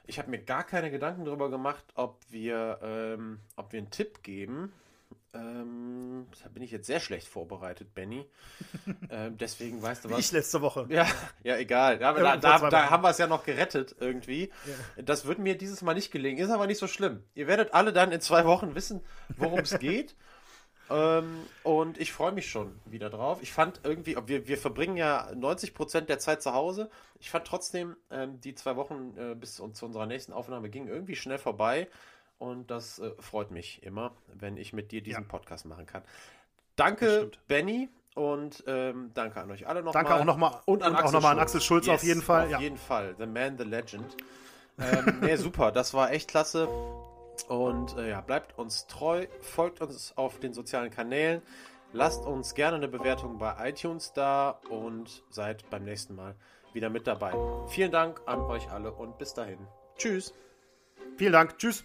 Ich habe mir gar keine Gedanken darüber gemacht, ob wir, ähm, ob wir einen Tipp geben. Ähm, da bin ich jetzt sehr schlecht vorbereitet, Benny. ähm, deswegen weißt du was. Ich letzte Woche. Ja, ja egal. Ja, da, da, da haben wir es ja noch gerettet irgendwie. Ja. Das wird mir dieses Mal nicht gelingen. Ist aber nicht so schlimm. Ihr werdet alle dann in zwei Wochen wissen, worum es geht. Ähm, und ich freue mich schon wieder drauf. Ich fand irgendwie, wir, wir verbringen ja 90 Prozent der Zeit zu Hause. Ich fand trotzdem, ähm, die zwei Wochen äh, bis zu unserer nächsten Aufnahme gingen irgendwie schnell vorbei. Und das äh, freut mich immer, wenn ich mit dir diesen ja. Podcast machen kann. Danke, Benny. Und ähm, danke an euch alle nochmal. Danke mal. auch nochmal und, und auch nochmal an Axel Schulz yes, auf jeden Fall. Auf ja. jeden Fall. The Man, the Legend. ähm, nee, super. Das war echt klasse. Und äh, ja, bleibt uns treu, folgt uns auf den sozialen Kanälen, lasst uns gerne eine Bewertung bei iTunes da und seid beim nächsten Mal wieder mit dabei. Vielen Dank an euch alle und bis dahin. Tschüss. Vielen Dank. Tschüss.